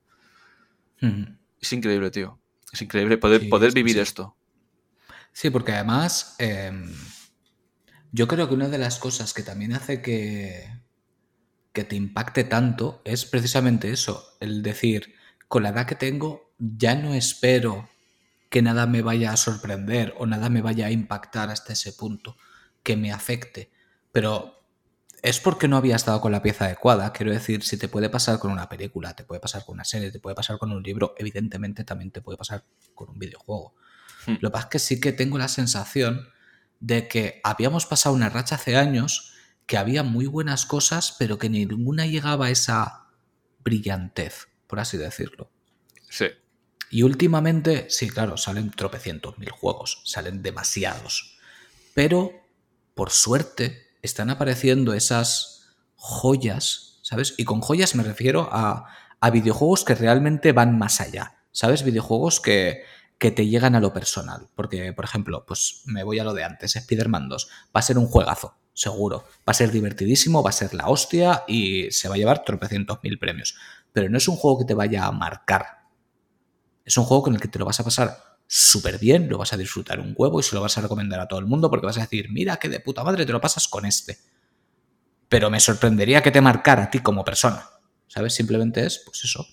Mm. Es increíble, tío. Es increíble poder, Sí, poder vivir sí. esto. Sí, porque además em, yo creo que una de las cosas que también hace que, que te impacte tanto es precisamente eso, el decir, con la edad que tengo ya no espero que nada me vaya a sorprender o nada me vaya a impactar hasta ese punto, que me afecte. Pero es porque no había estado con la pieza adecuada. Quiero decir, si te puede pasar con una película, te puede pasar con una serie, te puede pasar con un libro, evidentemente también te puede pasar con un videojuego. Hmm. Lo que pasa es que sí que tengo la sensación de que habíamos pasado una racha hace años que había muy buenas cosas, pero que ninguna llegaba a esa brillantez, por así decirlo. Sí. Y últimamente, sí, claro, salen tropecientos mil juegos, salen demasiados. Pero, por suerte, están apareciendo esas joyas, ¿sabes? Y con joyas me refiero a, a videojuegos que realmente van más allá, ¿sabes? Videojuegos que, que te llegan a lo personal. Porque, por ejemplo, pues me voy a lo de antes, Spider-Man 2. Va a ser un juegazo, seguro. Va a ser divertidísimo, va a ser la hostia y se va a llevar tropecientos mil premios. Pero no es un juego que te vaya a marcar. Es un juego con el que te lo vas a pasar súper bien, lo vas a disfrutar un huevo y se lo vas a recomendar a todo el mundo porque vas a decir, mira que de puta madre te lo pasas con este. Pero me sorprendería que te marcara a ti como persona. ¿Sabes? Simplemente es, pues eso.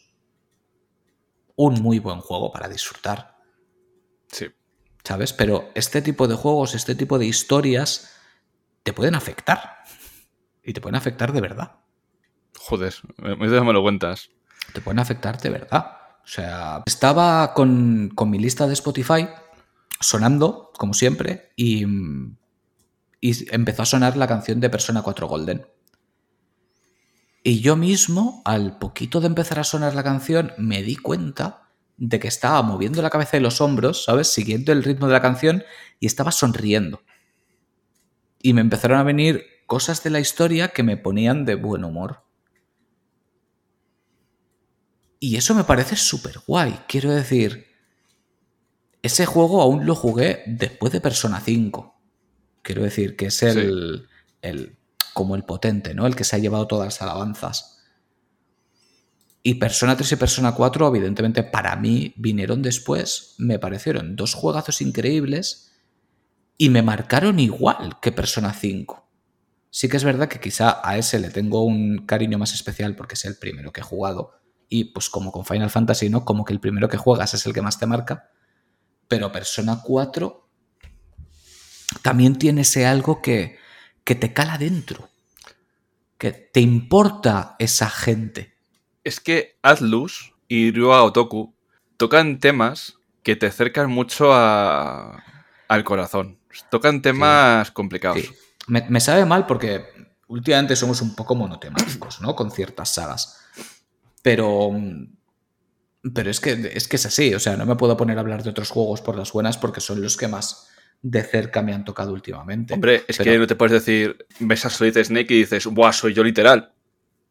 Un muy buen juego para disfrutar. Sí. ¿Sabes? Pero este tipo de juegos, este tipo de historias, te pueden afectar. Y te pueden afectar de verdad. Joder, me, me me lo cuentas. te pueden afectar de verdad. O sea, estaba con, con mi lista de Spotify sonando, como siempre, y, y empezó a sonar la canción de Persona 4 Golden. Y yo mismo, al poquito de empezar a sonar la canción, me di cuenta de que estaba moviendo la cabeza y los hombros, ¿sabes? Siguiendo el ritmo de la canción y estaba sonriendo. Y me empezaron a venir cosas de la historia que me ponían de buen humor. Y eso me parece súper guay. Quiero decir, ese juego aún lo jugué después de Persona 5. Quiero decir que es el, el como el potente, ¿no? El que se ha llevado todas las alabanzas. Y Persona 3 y Persona 4, evidentemente, para mí vinieron después. Me parecieron dos juegazos increíbles y me marcaron igual que Persona 5. Sí que es verdad que quizá a ese le tengo un cariño más especial porque es el primero que he jugado. Y pues como con Final Fantasy, ¿no? Como que el primero que juegas es el que más te marca. Pero Persona 4 también tiene ese algo que, que te cala dentro. Que te importa esa gente. Es que Atlus y Ryuga Otoku tocan temas que te acercan mucho a, al corazón. Tocan temas complicados. Sí. Me, me sabe mal porque últimamente somos un poco monotemáticos, ¿no? Con ciertas sagas. Pero. Pero es que, es que es así. O sea, no me puedo poner a hablar de otros juegos por las buenas porque son los que más de cerca me han tocado últimamente. Hombre, es Pero- que no te puedes decir, ves a Solid Snake y dices, ¡buah, soy yo literal!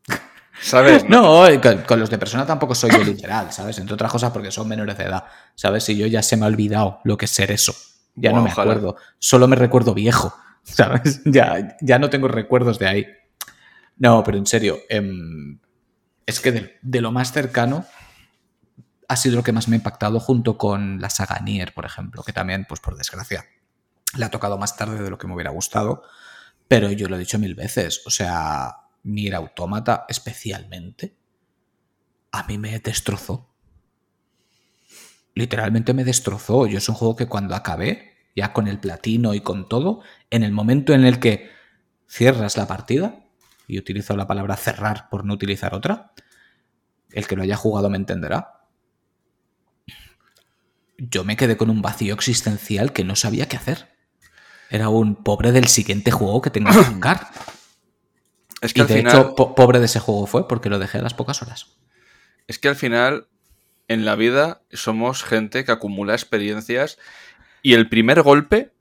<laughs> ¿Sabes? No, con, con los de persona tampoco soy yo literal, ¿sabes? Entre otras cosas porque son menores de edad, ¿sabes? Y yo ya se me ha olvidado lo que es ser eso. Ya no me ojalá. acuerdo. Solo me recuerdo viejo, <laughs> ¿sabes? Ya, ya no tengo recuerdos de ahí. No, pero en serio, em, es que de, lo más cercano ha sido lo que más me ha impactado junto con la saga Nier, por ejemplo, que también, pues por desgracia, la ha tocado más tarde de lo que me hubiera gustado, pero yo lo he dicho mil veces, o sea, Nier Automata especialmente, a mí me destrozó. Literalmente me destrozó. Yo es un juego que cuando acabé, ya con el platino y con todo, en el momento en el que cierras la partida, y utilizo la palabra cerrar por no utilizar otra, el que lo haya jugado me entenderá. Yo me quedé con un vacío existencial que no sabía qué hacer. Era un pobre del siguiente juego que tengo que <coughs> jugar. Es que Y al de final, hecho, po- pobre de ese juego fue porque lo dejé a las pocas horas. es que al final, en la vida, somos gente que acumula experiencias y el primer golpe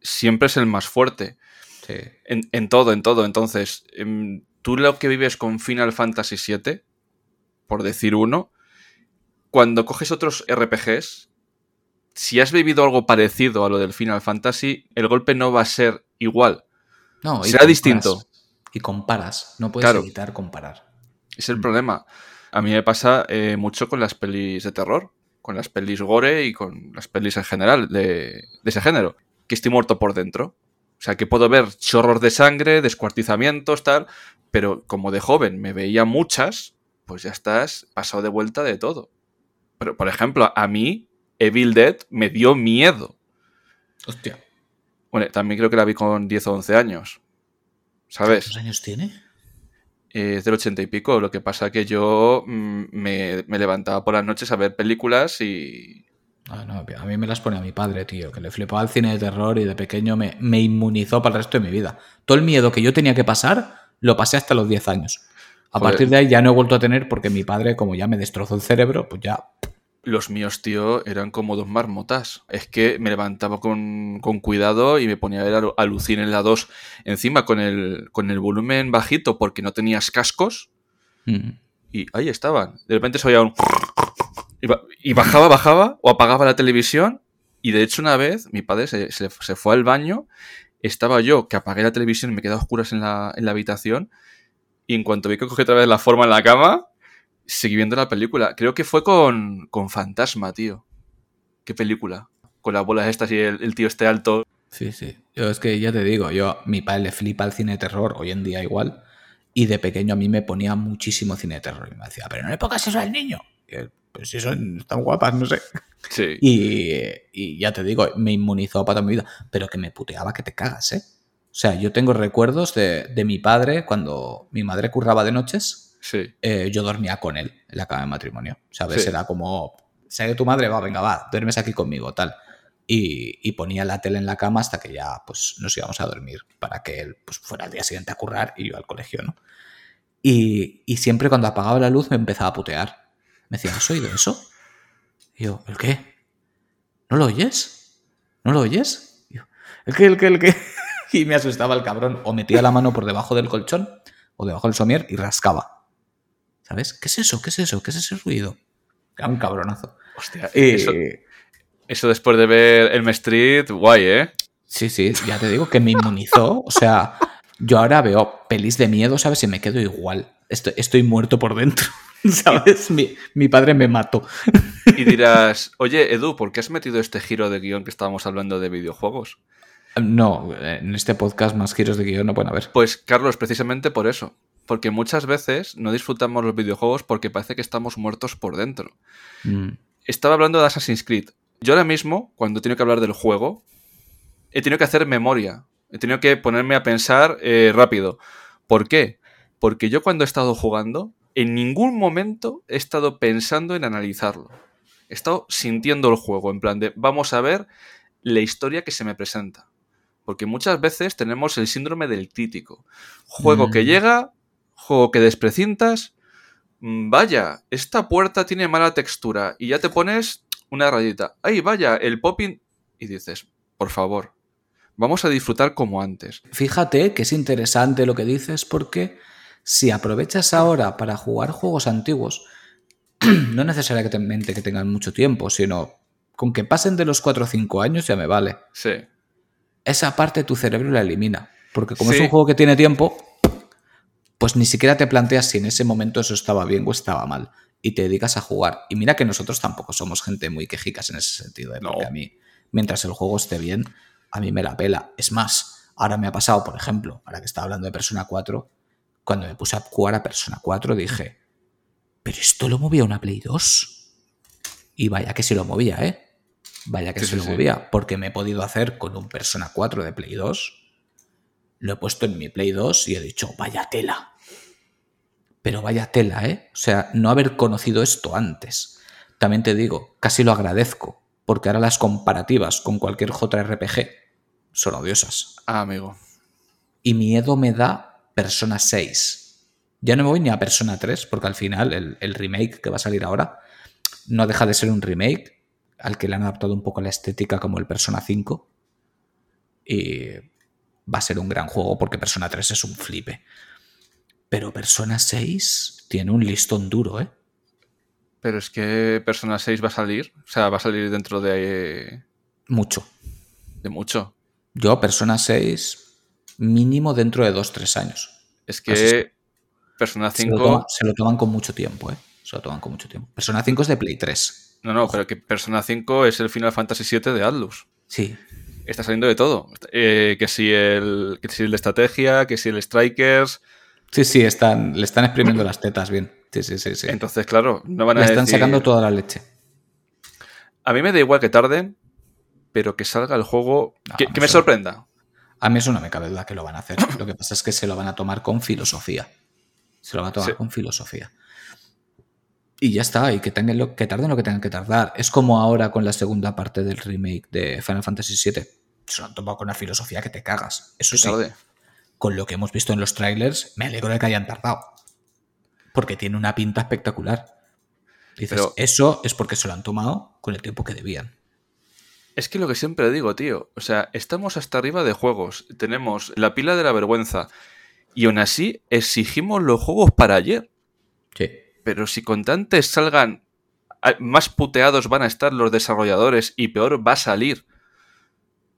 siempre es el más fuerte. Sí. En, en todo, en todo. Entonces, em, tú lo que vives con Final Fantasy VII, por decir uno, cuando coges otros RPGs, si has vivido algo parecido a lo del Final Fantasy, el golpe no va a ser igual. No, Será comparas. distinto. Y comparas. No puedes Claro. evitar comparar. Es el problema. A mí me pasa eh, mucho con las pelis de terror, con las pelis gore y con las pelis en general de, de ese género, que estoy muerto por dentro. O sea, que puedo ver chorros de sangre, descuartizamientos, tal, pero como de joven me veía muchas, pues ya estás pasado de vuelta de todo. Pero, por ejemplo, a mí Evil Dead me dio miedo. Hostia. Bueno, también creo que la vi con 10 o 11 años. ¿Sabes? ¿Cuántos años tiene? Eh, Es del 80 y pico. Lo que pasa que yo mm, me, me levantaba por las noches a ver películas y. Ah, no, a mí me las pone a mi padre, tío, que le flipaba el cine de terror y de pequeño me, me inmunizó para el resto de mi vida. Todo el miedo que yo tenía que pasar, lo pasé hasta los 10 años. A Joder. partir de ahí ya no he vuelto a tener porque mi padre, como ya me destrozó el cerebro, pues ya... Los míos, tío, eran como dos marmotas. Es que me levantaba con, con cuidado y me ponía a ver Alucin en la 2 encima con el, con el volumen bajito porque no tenías cascos Mm. y ahí estaban. De repente se oía un... Y, ba- y bajaba, bajaba o apagaba la televisión y de hecho una vez mi padre se, se- fue al baño, estaba yo que apagué la televisión y me quedé a oscuras en la, en la habitación y en cuanto vi que cogí otra vez la forma en la cama, seguí viendo la película. Creo que fue con, con Fantasma, tío. ¿Qué película? Con las bolas estas y el, tío este alto. Sí, sí. Yo es que ya te digo, yo mi padre le flipa el cine de terror, hoy en día igual, y de pequeño a mí me ponía muchísimo cine terror. Y me decía, pero no le pongas eso al niño. Pues si son tan guapas, no sé. Sí. Y, y ya te digo, me inmunizó para toda mi vida, pero que me puteaba que te cagas, ¿eh? O sea, yo tengo recuerdos de, de mi padre cuando mi madre curraba de noches, Sí. eh, yo dormía con él en la cama de matrimonio, ¿sabes? Sí. Era como, ¿sabes tu madre? Va, venga, va, duermes aquí conmigo, tal. Y, y ponía la tele en la cama hasta que ya pues nos íbamos a dormir para que él pues, fuera al día siguiente a currar y yo al colegio, ¿no? Y, y siempre cuando apagaba la luz me empezaba a putear. Me decía, ¿has oído eso? Y yo, ¿el qué? ¿No lo oyes? ¿No lo oyes? Y yo, ¿El qué, el qué, el qué? <laughs> Y me asustaba el cabrón. O metía la mano por debajo del colchón o debajo del somier y rascaba. ¿Sabes? ¿Qué es eso? ¿Qué es eso? ¿Qué es ese ruido? Era un cabronazo. Hostia, Y- eso, eso después de ver El Street, guay, ¿eh? Sí, sí, ya te digo que me inmunizó. O sea, yo ahora veo pelis de miedo, ¿sabes? Y me quedo igual. Estoy, estoy muerto por dentro. <laughs> ¿Sabes? Mi, mi padre me mató. Y dirás, oye, Edu, ¿por qué has metido este giro de guion que estábamos hablando de videojuegos? No, en este podcast más giros de guion no pueden haber. Pues, Carlos, precisamente por eso. Porque muchas veces no disfrutamos los videojuegos porque parece que estamos muertos por dentro. Mm. Estaba hablando de Assassin's Creed. Yo ahora mismo, cuando he tenido que hablar del juego, he tenido que hacer memoria. He tenido que ponerme a pensar eh, rápido. ¿Por qué? Porque yo cuando he estado jugando, en ningún momento he estado pensando en analizarlo. He estado sintiendo el juego, en plan de, vamos a ver la historia que se me presenta. Porque muchas veces tenemos el síndrome del crítico. Juego Mm. que llega, juego que desprecintas. mm, Vaya, esta puerta tiene mala textura. Y ya te pones una rayita. ¡Ay, vaya! El popping. Y dices, por favor, vamos a disfrutar como antes. Fíjate que es interesante lo que dices porque si aprovechas ahora para jugar juegos antiguos, <clears throat> no necesariamente que tengan mucho tiempo, sino con que pasen de los 4 o 5 años ya me vale. Sí. Esa parte tu cerebro la elimina. Porque como Sí. es un juego que tiene tiempo, pues ni siquiera te planteas si en ese momento eso estaba bien o estaba mal. Y te dedicas a jugar. Y mira que nosotros tampoco somos gente muy quejicas en ese sentido. ¿eh? Porque No. a mí, mientras el juego esté bien, a mí me la pela. Es más, ahora me ha pasado, por ejemplo, ahora que estaba hablando de Persona 4, cuando me puse a jugar a Persona 4 dije, pero esto lo movía una Play 2. Y vaya que se lo movía, ¿eh? Vaya que Sí, se sí, lo sí. movía. Porque me he podido hacer con un Persona 4 de Play 2. Lo he puesto en mi Play 2 y he dicho, vaya tela. Pero vaya tela, ¿eh? O sea, no haber conocido esto antes. También te digo, casi lo agradezco. Porque ahora las comparativas con cualquier JRPG son odiosas. Ah, amigo. Y miedo me da Persona 6. Ya no me voy ni a Persona 3, porque al final el, el remake que va a salir ahora no deja de ser un remake al que le han adaptado un poco la estética como el Persona 5. Y va a ser un gran juego porque Persona 3 es un flipe. Pero Persona 6 tiene un listón duro, ¿eh? Pero es que Persona 6 va a salir. O sea, va a salir dentro de. Mucho. De mucho. Yo, Persona 6, mínimo dentro de 2-3 años. Es que Persona 5. Se lo, toman, se lo, toman, con mucho tiempo, ¿eh? Se lo toman con mucho tiempo. Persona 5 es de Play 3. No, no, pero que Persona 5 es el Final Fantasy VII de Atlus. Sí. Está saliendo de todo. Eh, que, si el, que si el de estrategia, que si el Strikers. Sí, sí, están, le están exprimiendo las tetas bien. Sí, sí, sí, sí. Entonces, claro, no van a Le están decir- sacando toda la leche. A mí me da igual que tarden, pero que salga el juego. No, que, me sorprenda. A mí eso no me cabe duda que lo van a hacer. Lo que pasa es que se lo van a tomar con filosofía. Se lo van a tomar Sí. con filosofía. Y ya está, y que, tengan lo, que tarden lo que tengan que tardar. Es como ahora con la segunda parte del remake de Final Fantasy VII. Se lo han tomado con una filosofía que te cagas. Eso sí, Tarde. con lo que hemos visto en los trailers, me alegro de que hayan tardado. Porque tiene una pinta espectacular. Dices, Pero- eso es porque se lo han tomado con el tiempo que debían. Es que lo que siempre digo, tío. O sea, estamos hasta arriba de juegos. Tenemos la pila de la vergüenza. Y aún así exigimos los juegos para ayer. Sí. Pero si con tantos salgan, más puteados van a estar los desarrolladores y peor va a salir.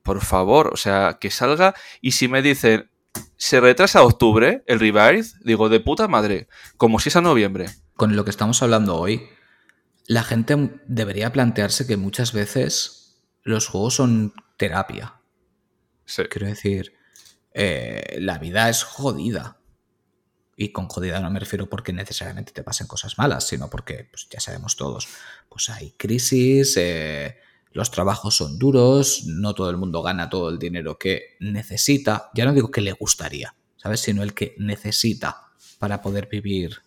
Por favor, o sea, que salga. Y si me dicen, se retrasa a octubre el Revive, digo, de puta madre. Como si es a noviembre. con lo que estamos hablando hoy, la gente debería plantearse que muchas veces los juegos son terapia. Sí. Quiero decir, eh, la vida es jodida. Y con jodida no me refiero porque necesariamente te pasen cosas malas, sino porque pues, ya sabemos todos, pues hay crisis, eh, los trabajos son duros, no todo el mundo gana todo el dinero que necesita. Ya no digo que le gustaría, ¿sabes? Sino el que necesita para poder vivir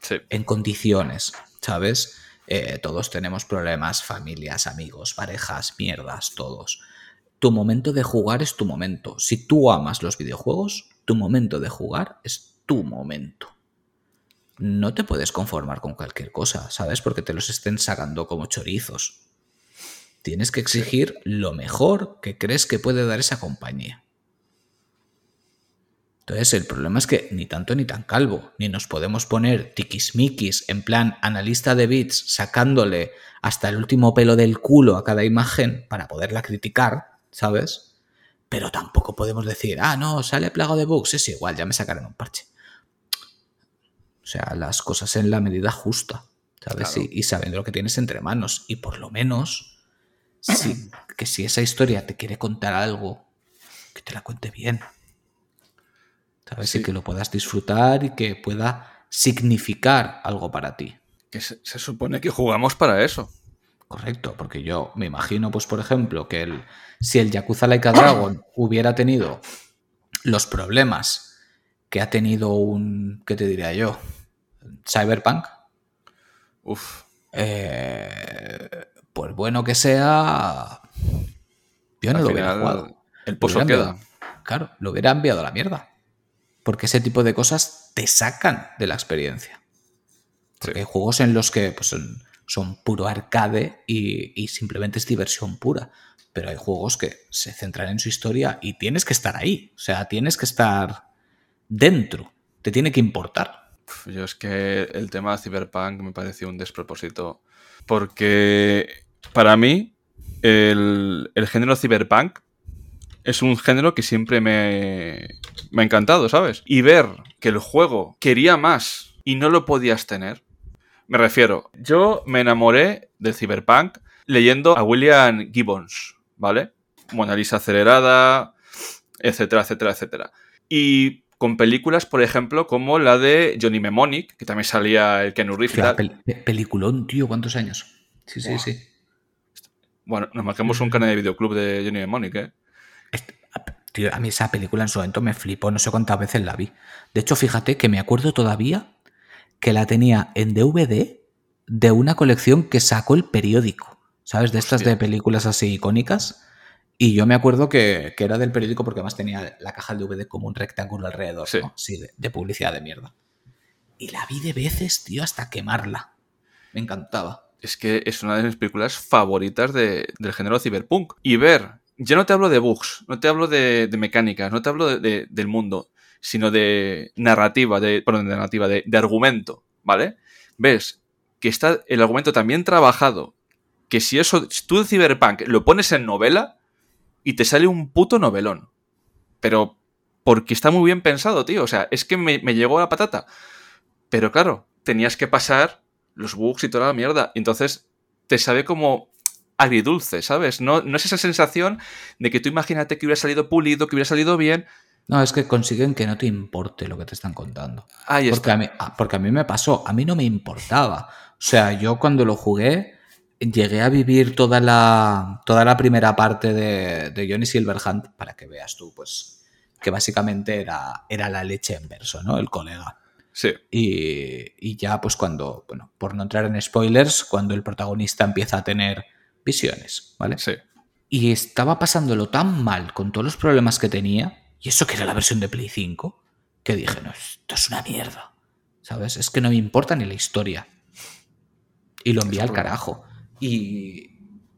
Sí. en condiciones, ¿sabes? Eh, todos tenemos problemas, familias, amigos, parejas, mierdas, todos. Tu momento de jugar es tu momento. Si tú amas los videojuegos, tu momento de jugar es tu momento. No te puedes conformar con cualquier cosa, ¿sabes? Porque te los estén sacando como chorizos. Tienes que exigir lo mejor que crees que puede dar esa compañía. Entonces, el problema es que ni tanto ni tan calvo, ni nos podemos poner tiquismiquis en plan analista de bits sacándole hasta el último pelo del culo a cada imagen para poderla criticar, ¿sabes? Pero tampoco podemos decir, ah, no, sale plagado de bugs, es igual, ya me sacarán un parche. O sea, las cosas en la medida justa, ¿sabes? Claro. Y, y sabiendo lo que tienes entre manos. Y por lo menos, si, que si esa historia te quiere contar algo, que te la cuente bien. ¿Sabes? Sí. Y que lo puedas disfrutar y que pueda significar algo para ti. Que se, se supone que jugamos para eso. Correcto, porque yo me imagino, pues, por ejemplo, que el, si el Yakuza Laika Dragon <coughs> hubiera tenido los problemas que ha tenido un, ¿qué te diría yo? Cyberpunk, Uf. eh, por bueno que sea, yo no Al lo hubiera jugado. el pozo queda. enviado- claro, lo hubiera enviado a la mierda. Porque ese tipo de cosas te sacan de la experiencia. Porque Sí. hay juegos en los que pues, son, son puro arcade y, y simplemente es diversión pura. Pero hay juegos que se centran en su historia y tienes que estar ahí. O sea, tienes que estar dentro. Te tiene que importar. Yo es que el tema de Cyberpunk me pareció un despropósito. Porque para mí, el, el género Cyberpunk es un género que siempre me, me ha encantado, ¿sabes? Y ver que el juego quería más y no lo podías tener. Me refiero, yo me enamoré del Cyberpunk leyendo a William Gibbons, ¿vale? Mona Lisa acelerada, etcétera, etcétera, etcétera. Y con películas, por ejemplo, como la de Johnny Mnemonic, que también salía el Keanu Reeves pel- pe- peliculón, tío, ¿cuántos años? Sí, sí, sí. Bueno, nos marcamos un canal de videoclub de Johnny Mnemonic, ¿eh? Este- Tío, a mí esa película en su momento me flipó, no sé cuántas veces la vi. De hecho, fíjate que me acuerdo todavía que la tenía en DVD de una colección que sacó el periódico, ¿sabes? De estas de películas así icónicas. Y yo me acuerdo que, que era del periódico porque además tenía la caja del DVD como un rectángulo alrededor, Sí. ¿no? Sí, de, de publicidad de mierda. Y la vi de veces, tío, hasta quemarla. Me encantaba. Es que es una de mis películas favoritas de- del género cyberpunk. Y ver ya no te hablo de bugs, no te hablo de, mecánicas, no te hablo de, de, del mundo, sino de narrativa, de, perdón, de narrativa, de, argumento, ¿vale? Ves que está el argumento también trabajado, que si eso, si tú de Cyberpunk lo pones en novela y te sale un puto novelón. Pero porque está muy bien pensado, tío. O sea, es que me llegó la patata. Pero claro, tenías que pasar los bugs y toda la mierda. Entonces te sabe como agridulce, ¿sabes? No, no es esa sensación de que tú imagínate que hubiera salido pulido, que hubiera salido bien. No, es que consiguen que no te importe lo que te están contando. Ahí Porque está. a, mí, ah, porque a mí me pasó, a mí no me importaba. O sea, yo cuando lo jugué llegué a vivir toda la, toda la primera parte de, de Johnny Silverhand, para que veas tú, pues, que básicamente era, era la leche en verso, ¿no? El colega. Sí, Y, y ya, pues cuando, bueno, por no entrar en spoilers, cuando el protagonista empieza a tener visiones, ¿vale? sí. Y estaba pasándolo tan mal con todos los problemas que tenía, y eso que era la versión de Play 5, que dije, no, esto es una mierda. ¿Sabes? Es que no me importa ni la historia. Y lo envié al carajo. Y,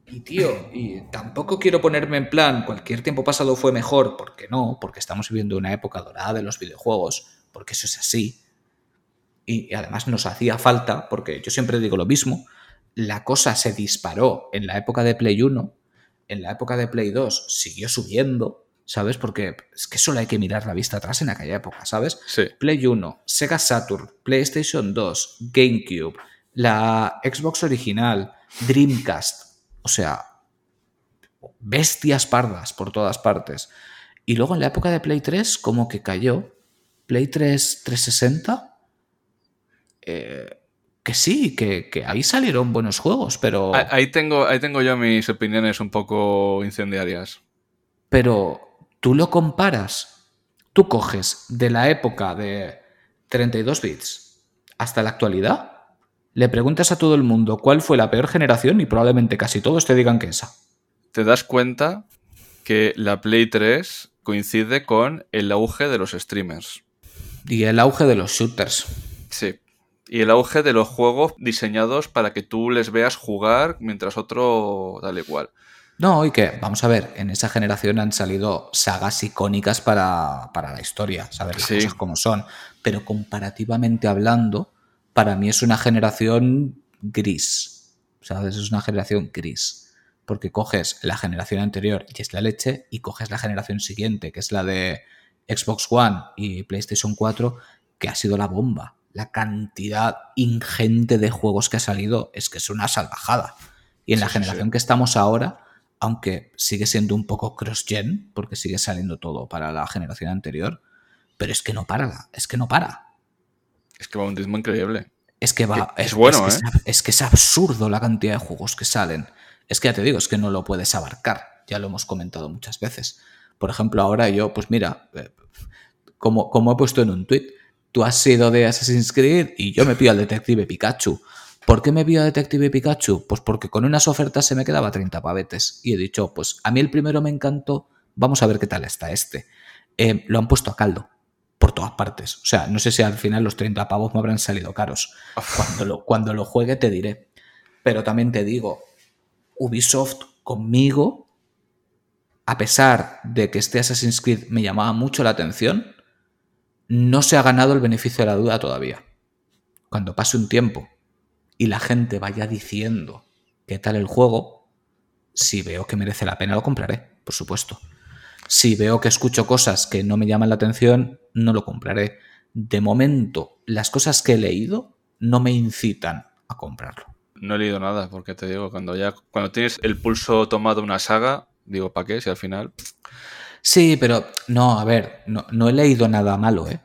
y tío, y tampoco quiero ponerme en plan, cualquier tiempo pasado fue mejor, porque no, porque estamos viviendo una época dorada de los videojuegos, porque eso es así. Y, además nos hacía falta, porque yo siempre digo lo mismo, la cosa se disparó en la época de Play 1, en la época de Play 2 siguió subiendo, ¿sabes? Porque es que solo hay que mirar la vista atrás en aquella época, ¿sabes? Sí. Play 1, Sega Saturn, PlayStation 2, GameCube, la Xbox original, Dreamcast, o sea, bestias pardas por todas partes. Y luego en la época de Play 3, como que cayó. Play 3 360, eh, que sí, que, que ahí salieron buenos juegos, pero... Ah, Ahí tengo, ahí tengo yo mis opiniones un poco incendiarias. Pero tú lo comparas, tú coges de la época de 32 bits hasta la actualidad, le preguntas a todo el mundo cuál fue la peor generación y probablemente casi todos te digan que esa. Te das cuenta que la Play 3 coincide con el auge de los streamers. Y el auge de los shooters. Sí. Y el auge de los juegos diseñados para que tú les veas jugar mientras otro tal igual. No, y que, vamos a ver, en esa generación han salido sagas icónicas para, para la historia, saber las Sí. cosas como son. Pero comparativamente hablando, para mí es una generación gris. ¿Sabes? Es una generación gris. Porque coges la generación anterior y es la leche, y coges la generación siguiente, que es la de Xbox One y PlayStation 4, que ha sido la bomba. La cantidad ingente de juegos que ha salido es que es una salvajada. Y en la Sí, generación sí. que estamos ahora, aunque sigue siendo un poco cross-gen, porque sigue saliendo todo para la generación anterior, pero es que no para, es que no para. Es que va a un ritmo increíble. Es que va. Es bueno, es, ¿eh? es- es que es absurdo la cantidad de juegos que salen. Es que ya te digo, es que no lo puedes abarcar. Ya lo hemos comentado muchas veces. Por ejemplo, ahora yo, pues mira, eh, como, como he puesto en un tweet, tú has sido de Assassin's Creed y yo me pido al Detective Pikachu. ¿Por qué me pido a Detective Pikachu? Pues porque con unas ofertas se me quedaba 30 pavetes. Y he dicho, pues a mí el primero me encantó, vamos a ver qué tal está este. Eh, lo han puesto a caldo por todas partes. O sea, no sé si al final los 30 pavos me habrán salido caros. Cuando lo, cuando lo juegue te diré. Pero también te digo, Ubisoft conmigo, a pesar de que este Assassin's Creed me llamaba mucho la atención, no se ha ganado el beneficio de la duda todavía. Cuando pase un tiempo y la gente vaya diciendo qué tal el juego, si veo que merece la pena lo compraré, por supuesto. Si veo que escucho cosas que no me llaman la atención, no lo compraré. De momento, las cosas que he leído no me incitan a comprarlo. No he leído nada, porque te digo, cuando ya cuando tienes el pulso tomado una saga, digo, ¿para qué? Si al final. Sí, pero no, a ver, no, no he leído nada malo, ¿eh?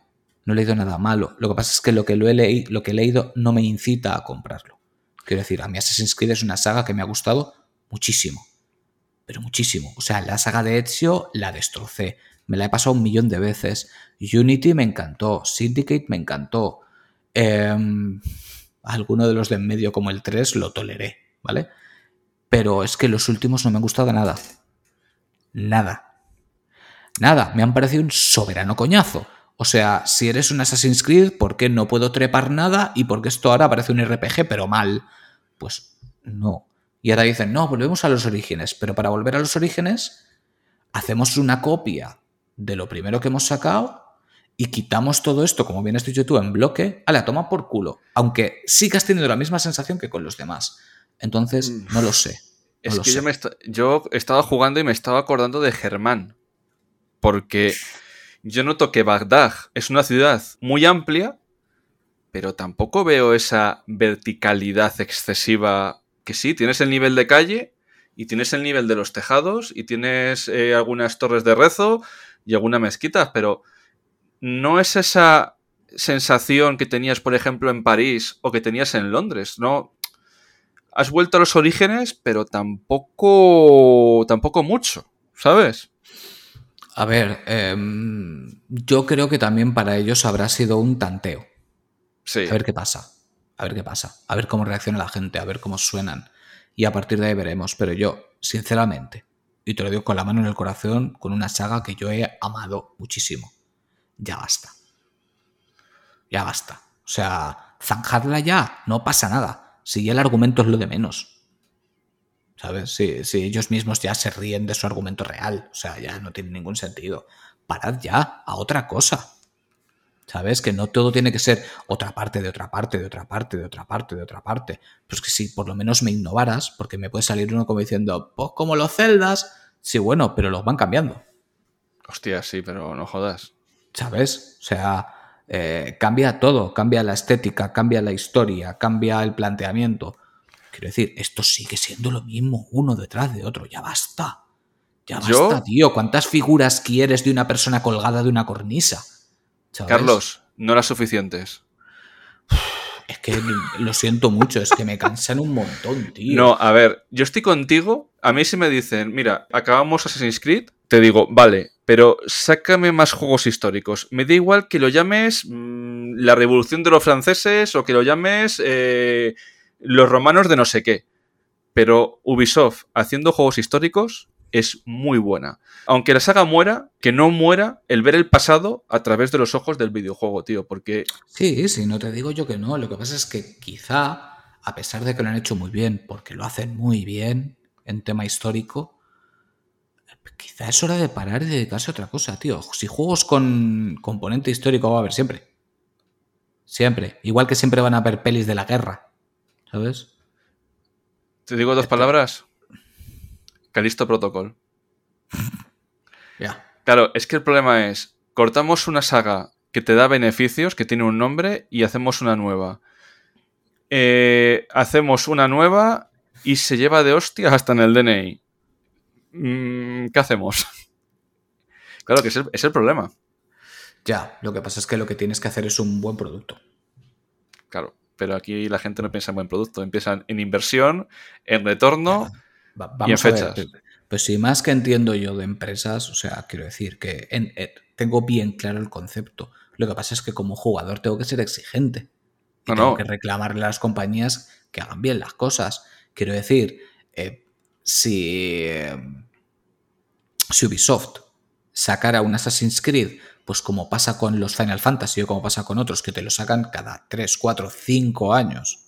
No he leído nada malo. Lo que pasa es que lo que, lo he, leí- lo que he leído no me incita a comprarlo. Quiero decir, a mí Assassin's Creed es una saga que me ha gustado muchísimo. Pero muchísimo. O sea, la saga de Ezio la destrocé. Me la he pasado un millón de veces. Unity me encantó. Syndicate me encantó. Em, alguno de los de en medio, como el 3, lo toleré, ¿vale? Pero es que los últimos no me han gustado nada. Nada. Nada, me han parecido un soberano coñazo. O sea, si eres un Assassin's Creed, ¿por qué no puedo trepar nada? Y porque esto ahora parece un RPG, pero mal. Pues no. Y ahora dicen, no, volvemos a los orígenes. Pero para volver a los orígenes, hacemos una copia de lo primero que hemos sacado y quitamos todo esto, como bien has dicho tú, en bloque, a la toma por culo. Aunque sigas teniendo la misma sensación que con los demás. Entonces, no lo sé. no Es lo que yo, me yo estaba jugando y me estaba acordando de Germán. Porque yo noto que Bagdad es una ciudad muy amplia, pero tampoco veo esa verticalidad excesiva. Que sí, tienes el nivel de calle y tienes el nivel de los tejados y tienes eh, algunas torres de rezo y alguna mezquita, pero no es esa sensación que tenías, por ejemplo, en París o que tenías en Londres, ¿no? Has vuelto a los orígenes, pero tampoco. tampoco mucho, ¿sabes? A ver, em, yo creo que también para ellos habrá sido un tanteo. Sí. A ver qué pasa. A ver qué pasa. A ver cómo reacciona la gente, a ver cómo suenan. Y a partir de ahí veremos. Pero yo, sinceramente, y te lo digo con la mano en el corazón, con una saga que yo he amado muchísimo. Ya basta. Ya basta. O sea, zanjadla ya, no pasa nada. Si ya el argumento es lo de menos. ¿Sabes? Si, si ellos mismos ya se ríen de su argumento real. O sea, ya no tiene ningún sentido. Parad ya a otra cosa. ¿Sabes? Que no todo tiene que ser otra parte de otra parte, de otra parte, de otra parte, de otra parte. Pues que si por lo menos me innovaras, porque me puede salir uno como diciendo, pues como los celdas. Sí, bueno, pero los van cambiando. Hostia, sí, pero no jodas. ¿Sabes? O sea, eh, cambia todo, cambia la estética, cambia la historia, cambia el planteamiento. Quiero decir, esto sigue siendo lo mismo, uno detrás de otro. Ya basta. Ya basta, Yo- tío. ¿Cuántas figuras quieres de una persona colgada de una cornisa? ¿Sabes? Carlos, no las suficientes. <sighs> Es que lo siento mucho, es que me cansan un montón, tío. No, a ver, yo estoy contigo. A mí si me dicen, mira, acabamos Assassin's Creed, te digo, vale, pero sácame más juegos históricos. Me da igual que lo llames mm, la revolución de los franceses o que lo llames eh, los romanos de no sé qué. Pero Ubisoft haciendo juegos históricos es muy buena. Aunque la saga muera, que no muera el ver el pasado a través de los ojos del videojuego, tío. Porque Sí, sí, no te digo yo que no. Lo que pasa es que quizá, a pesar de que lo han hecho muy bien, porque lo hacen muy bien en tema histórico, quizá es hora de parar y dedicarse a otra cosa, tío. Si juegos con componente histórico va a haber siempre. Siempre. Igual que siempre van a haber pelis de la guerra. ¿Sabes? te digo dos palabras. Calisto Protocol. <laughs> Ya. Claro, es que el problema es, cortamos una saga que te da beneficios, que tiene un nombre, y hacemos una nueva. Eh, hacemos una nueva y se lleva de hostias hasta en el DNI. Mm, ¿Qué hacemos? <laughs> Claro que es el, es el problema. Ya. Lo que pasa es que lo que tienes que hacer es un buen producto. Claro. Pero aquí la gente no piensa en buen producto, empiezan en inversión, en retorno. Va- Y en ver, fechas. pe- Pues si más que entiendo yo de empresas, o sea, quiero decir que en- eh, tengo bien claro el concepto. Lo que pasa es que como jugador tengo que ser exigente. Y No, tengo no. que reclamarle a las compañías que hagan bien las cosas. Quiero decir, eh, si, eh, si Ubisoft sacara un Assassin's Creed, pues como pasa con los Final Fantasy o como pasa con otros, que te lo sacan cada 3, 4, 5 años,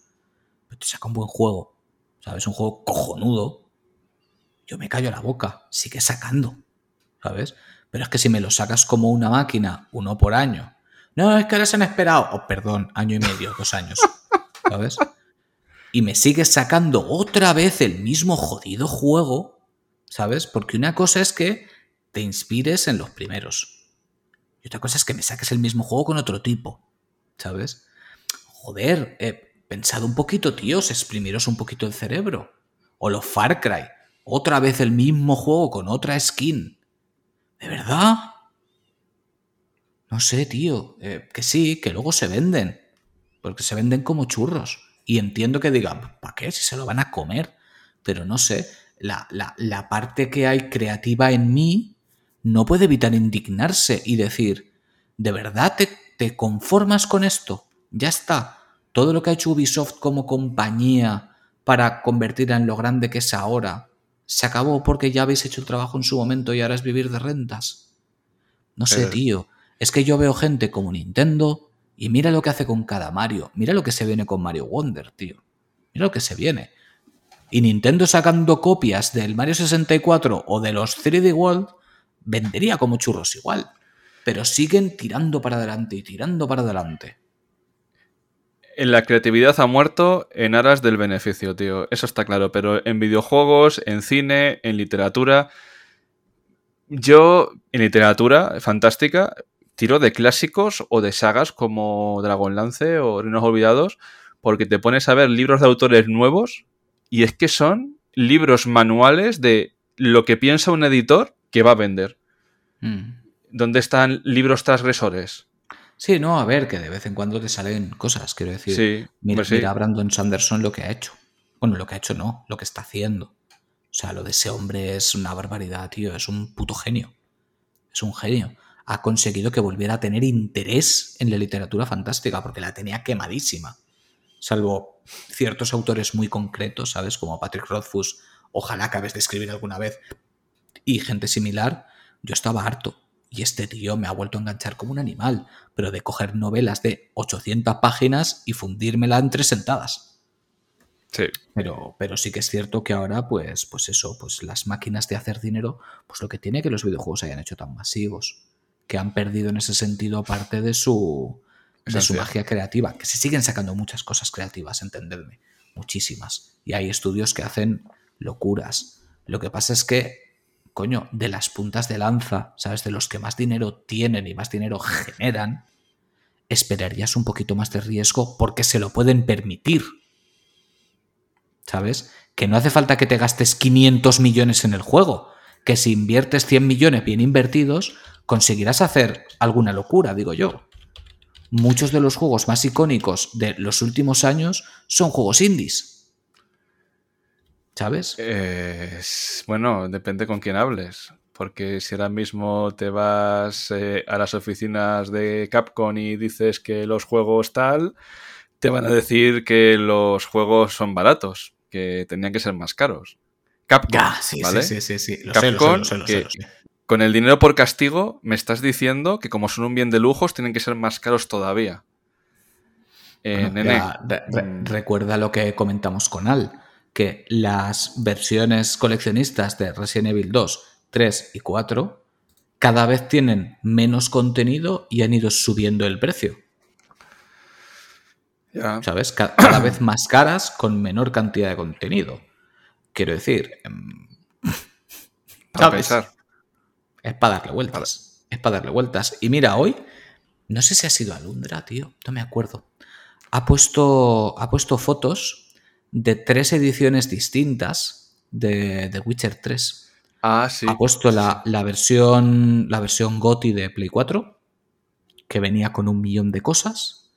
pero te saca un buen juego, ¿sabes? Un juego cojonudo, yo me callo la boca, sigue sacando, ¿sabes? Pero es que si me lo sacas como una máquina, uno por año, no, es que ahora se han esperado, oh, perdón, año y medio, dos años, ¿sabes? Y me sigues sacando otra vez el mismo jodido juego, ¿sabes? Porque una cosa es que te inspires en los primeros. Y otra cosa es que me saques el mismo juego con otro tipo, ¿sabes? Joder, eh, pensad un poquito, tíos, exprimiros un poquito el cerebro. O los Far Cry, otra vez el mismo juego con otra skin. ¿De verdad? No sé, tío. eh, que sí, que luego se venden. Porque se venden como churros. Y entiendo que digan, ¿para qué? Si se lo van a comer. Pero no sé, la, la- la parte que hay creativa en mí no puede evitar indignarse y decir, ¿de verdad te, te conformas con esto? Ya está. Todo lo que ha hecho Ubisoft como compañía para convertirla en lo grande que es ahora, se acabó porque ya habéis hecho el trabajo en su momento y ahora es vivir de rentas. No sé, Pero- tío. Es que yo veo gente como Nintendo y mira lo que hace con cada Mario. Mira lo que se viene con Mario Wonder, tío. Mira lo que se viene. Y Nintendo sacando copias del Mario 64 o de los 3D World vendería como churros igual. Pero siguen tirando para adelante y tirando para adelante. En la creatividad ha muerto en aras del beneficio, tío. Eso está claro. Pero en videojuegos, en cine, en literatura. Yo, en literatura fantástica, tiro de clásicos o de sagas como Dragonlance o Reinos Olvidados, porque te pones a ver libros de autores nuevos y es que son libros manuales de lo que piensa un editor que va a vender. Mm. ¿Dónde están libros transgresores? Sí, no, a ver, que de vez en cuando te salen cosas, quiero decir. Sí, mira, pues sí. mira a Brandon Sanderson lo que ha hecho. Bueno, lo que ha hecho no, lo que está haciendo. O sea, lo de ese hombre es una barbaridad, tío. Es un puto genio. Es un genio. Ha conseguido que volviera a tener interés en la literatura fantástica, porque la tenía quemadísima. Salvo ciertos autores muy concretos, ¿sabes? Como Patrick Rothfuss, ojalá acabes de escribir alguna vez. Y gente similar, yo estaba harto. Y este tío me ha vuelto a enganchar como un animal, pero de coger novelas de 800 páginas y fundírmela en tres sentadas. Sí. Pero, pero sí que es cierto que ahora, pues, pues eso, pues las máquinas de hacer dinero, pues lo que tiene que los videojuegos hayan hecho tan masivos, que han perdido en ese sentido parte de su, de su magia creativa, que se siguen sacando muchas cosas creativas, entendedme, muchísimas. Y hay estudios que hacen locuras. Lo que pasa es que, coño, de las puntas de lanza, ¿sabes? De los que más dinero tienen y más dinero generan, esperarías un poquito más de riesgo porque se lo pueden permitir. ¿Sabes? Que no hace falta que te gastes 500 millones en el juego, que si inviertes 100 millones bien invertidos, conseguirás hacer alguna locura, digo yo. Muchos de los juegos más icónicos de los últimos años son juegos indies. ¿Sabes? Eh, bueno, depende con quién hables. Porque si ahora mismo te vas eh, a las oficinas de Capcom y dices que los juegos tal, te van a decir que los juegos son baratos, que tenían que ser más caros. Capcom, Ya, sí, ¿vale? sí, sí, sí, sí. Lo sé, lo sé, Capcom, lo sé, lo sé, que con el dinero por castigo me estás diciendo que como son un bien de lujos tienen que ser más caros todavía. Eh, Bueno, nene, ya, re- re- mm. recuerda lo que comentamos con Al, que las versiones coleccionistas de Resident Evil 2, 3 y 4 cada vez tienen menos contenido y han ido subiendo el precio. ¿Sabes? Ca- Cada vez más caras con menor cantidad de contenido. Quiero decir, em, <laughs> para ¿sabes? pensar. Es para darle vueltas. Es para darle vueltas. Y mira, hoy, no sé si ha sido Alundra, tío, no me acuerdo. Ha puesto, ha puesto fotos de tres ediciones distintas de The Witcher 3. Ah, sí. Ha puesto la, la versión, la versión GOTI de Play 4, que venía con un millón de cosas.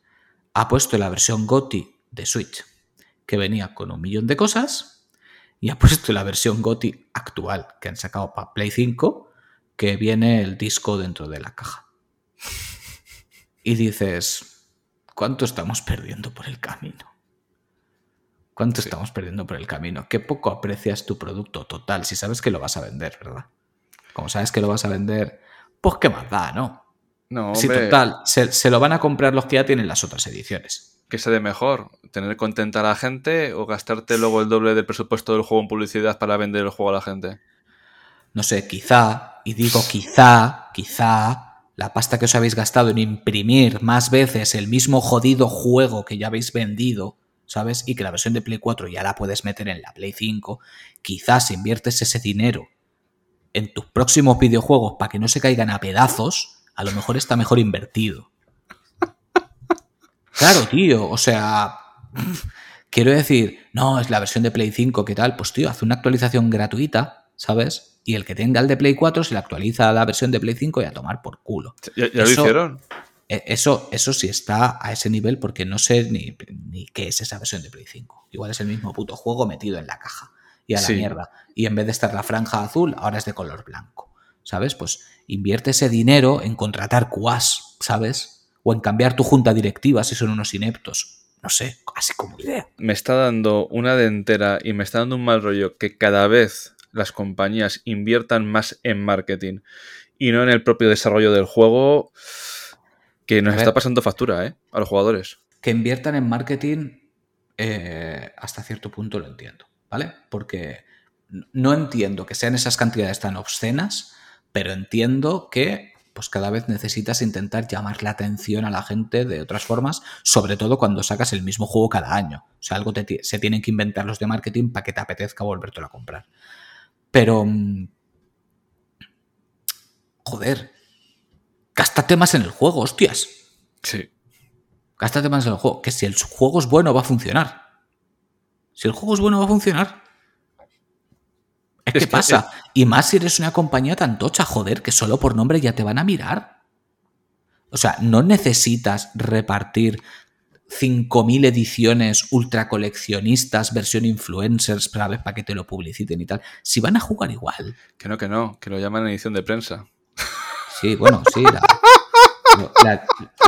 Ha puesto la versión GOTI de Switch, que venía con un millón de cosas. Y ha puesto la versión GOTI actual, que han sacado para Play 5, que viene el disco dentro de la caja. Y dices, ¿cuánto estamos perdiendo por el camino? ¿Cuánto Sí. estamos perdiendo por el camino? Qué poco aprecias tu producto total si sabes que lo vas a vender, ¿verdad? Como sabes que lo vas a vender, pues qué más da, ¿no? No, Si hombre, total, se, se lo van a comprar los que ya tienen las otras ediciones. ¿qué de mejor? ¿Tener contenta a la gente o gastarte luego el doble del presupuesto del juego en publicidad para vender el juego a la gente? No sé, quizá, y digo quizá, quizá, la pasta que os habéis gastado en imprimir más veces el mismo jodido juego que ya habéis vendido, ¿sabes? Y que la versión de Play 4 ya la puedes meter en la Play 5, quizás inviertes ese dinero en tus próximos videojuegos para que no se caigan a pedazos, a lo mejor está mejor invertido. Claro, tío, o sea, quiero decir, no, es la versión de Play 5, ¿qué tal? Pues tío, haz una actualización gratuita, ¿sabes? Y el que tenga el de Play 4 se le actualiza a la versión de Play 5 y a tomar por culo. ¿Ya, ya lo hicieron? E- Eso, eso sí está a ese nivel porque no sé ni, ni qué es esa versión de Play 5. Igual es el mismo puto juego metido en la caja y a la Sí. mierda. Y en vez de estar la franja azul, ahora es de color blanco. ¿Sabes? Pues invierte ese dinero en contratar QAs, ¿sabes? O en cambiar tu junta directiva si son unos ineptos. No sé, así como idea. Me está dando una dentera y me está dando un mal rollo que cada vez las compañías inviertan más en marketing y no en el propio desarrollo del juego, que nos está pasando factura, ¿eh? A los jugadores. que inviertan en marketing eh, hasta cierto punto lo entiendo, ¿vale? Porque no entiendo que sean esas cantidades tan obscenas Pero entiendo que pues cada vez necesitas intentar llamar la atención a la gente de otras formas, sobre todo cuando sacas el mismo juego cada año. O sea, algo se tienen que inventar los de marketing para que te apetezca volvértelo a comprar. Pero... Mm, joder. Gástate más en el juego, hostias. Sí. Gástate más en el juego. Que si el juego es bueno, va a funcionar. Si el juego es bueno, va a funcionar. Es, que pasa. Y más si eres una compañía tan tocha, joder, que solo por nombre ya te van a mirar. O sea, no necesitas repartir 5.000 ediciones ultra coleccionistas, versión influencers, para, ver, para que te lo publiciten y tal. Si van a jugar igual. Que no, que no, que lo llaman edición de prensa. Sí, bueno, sí.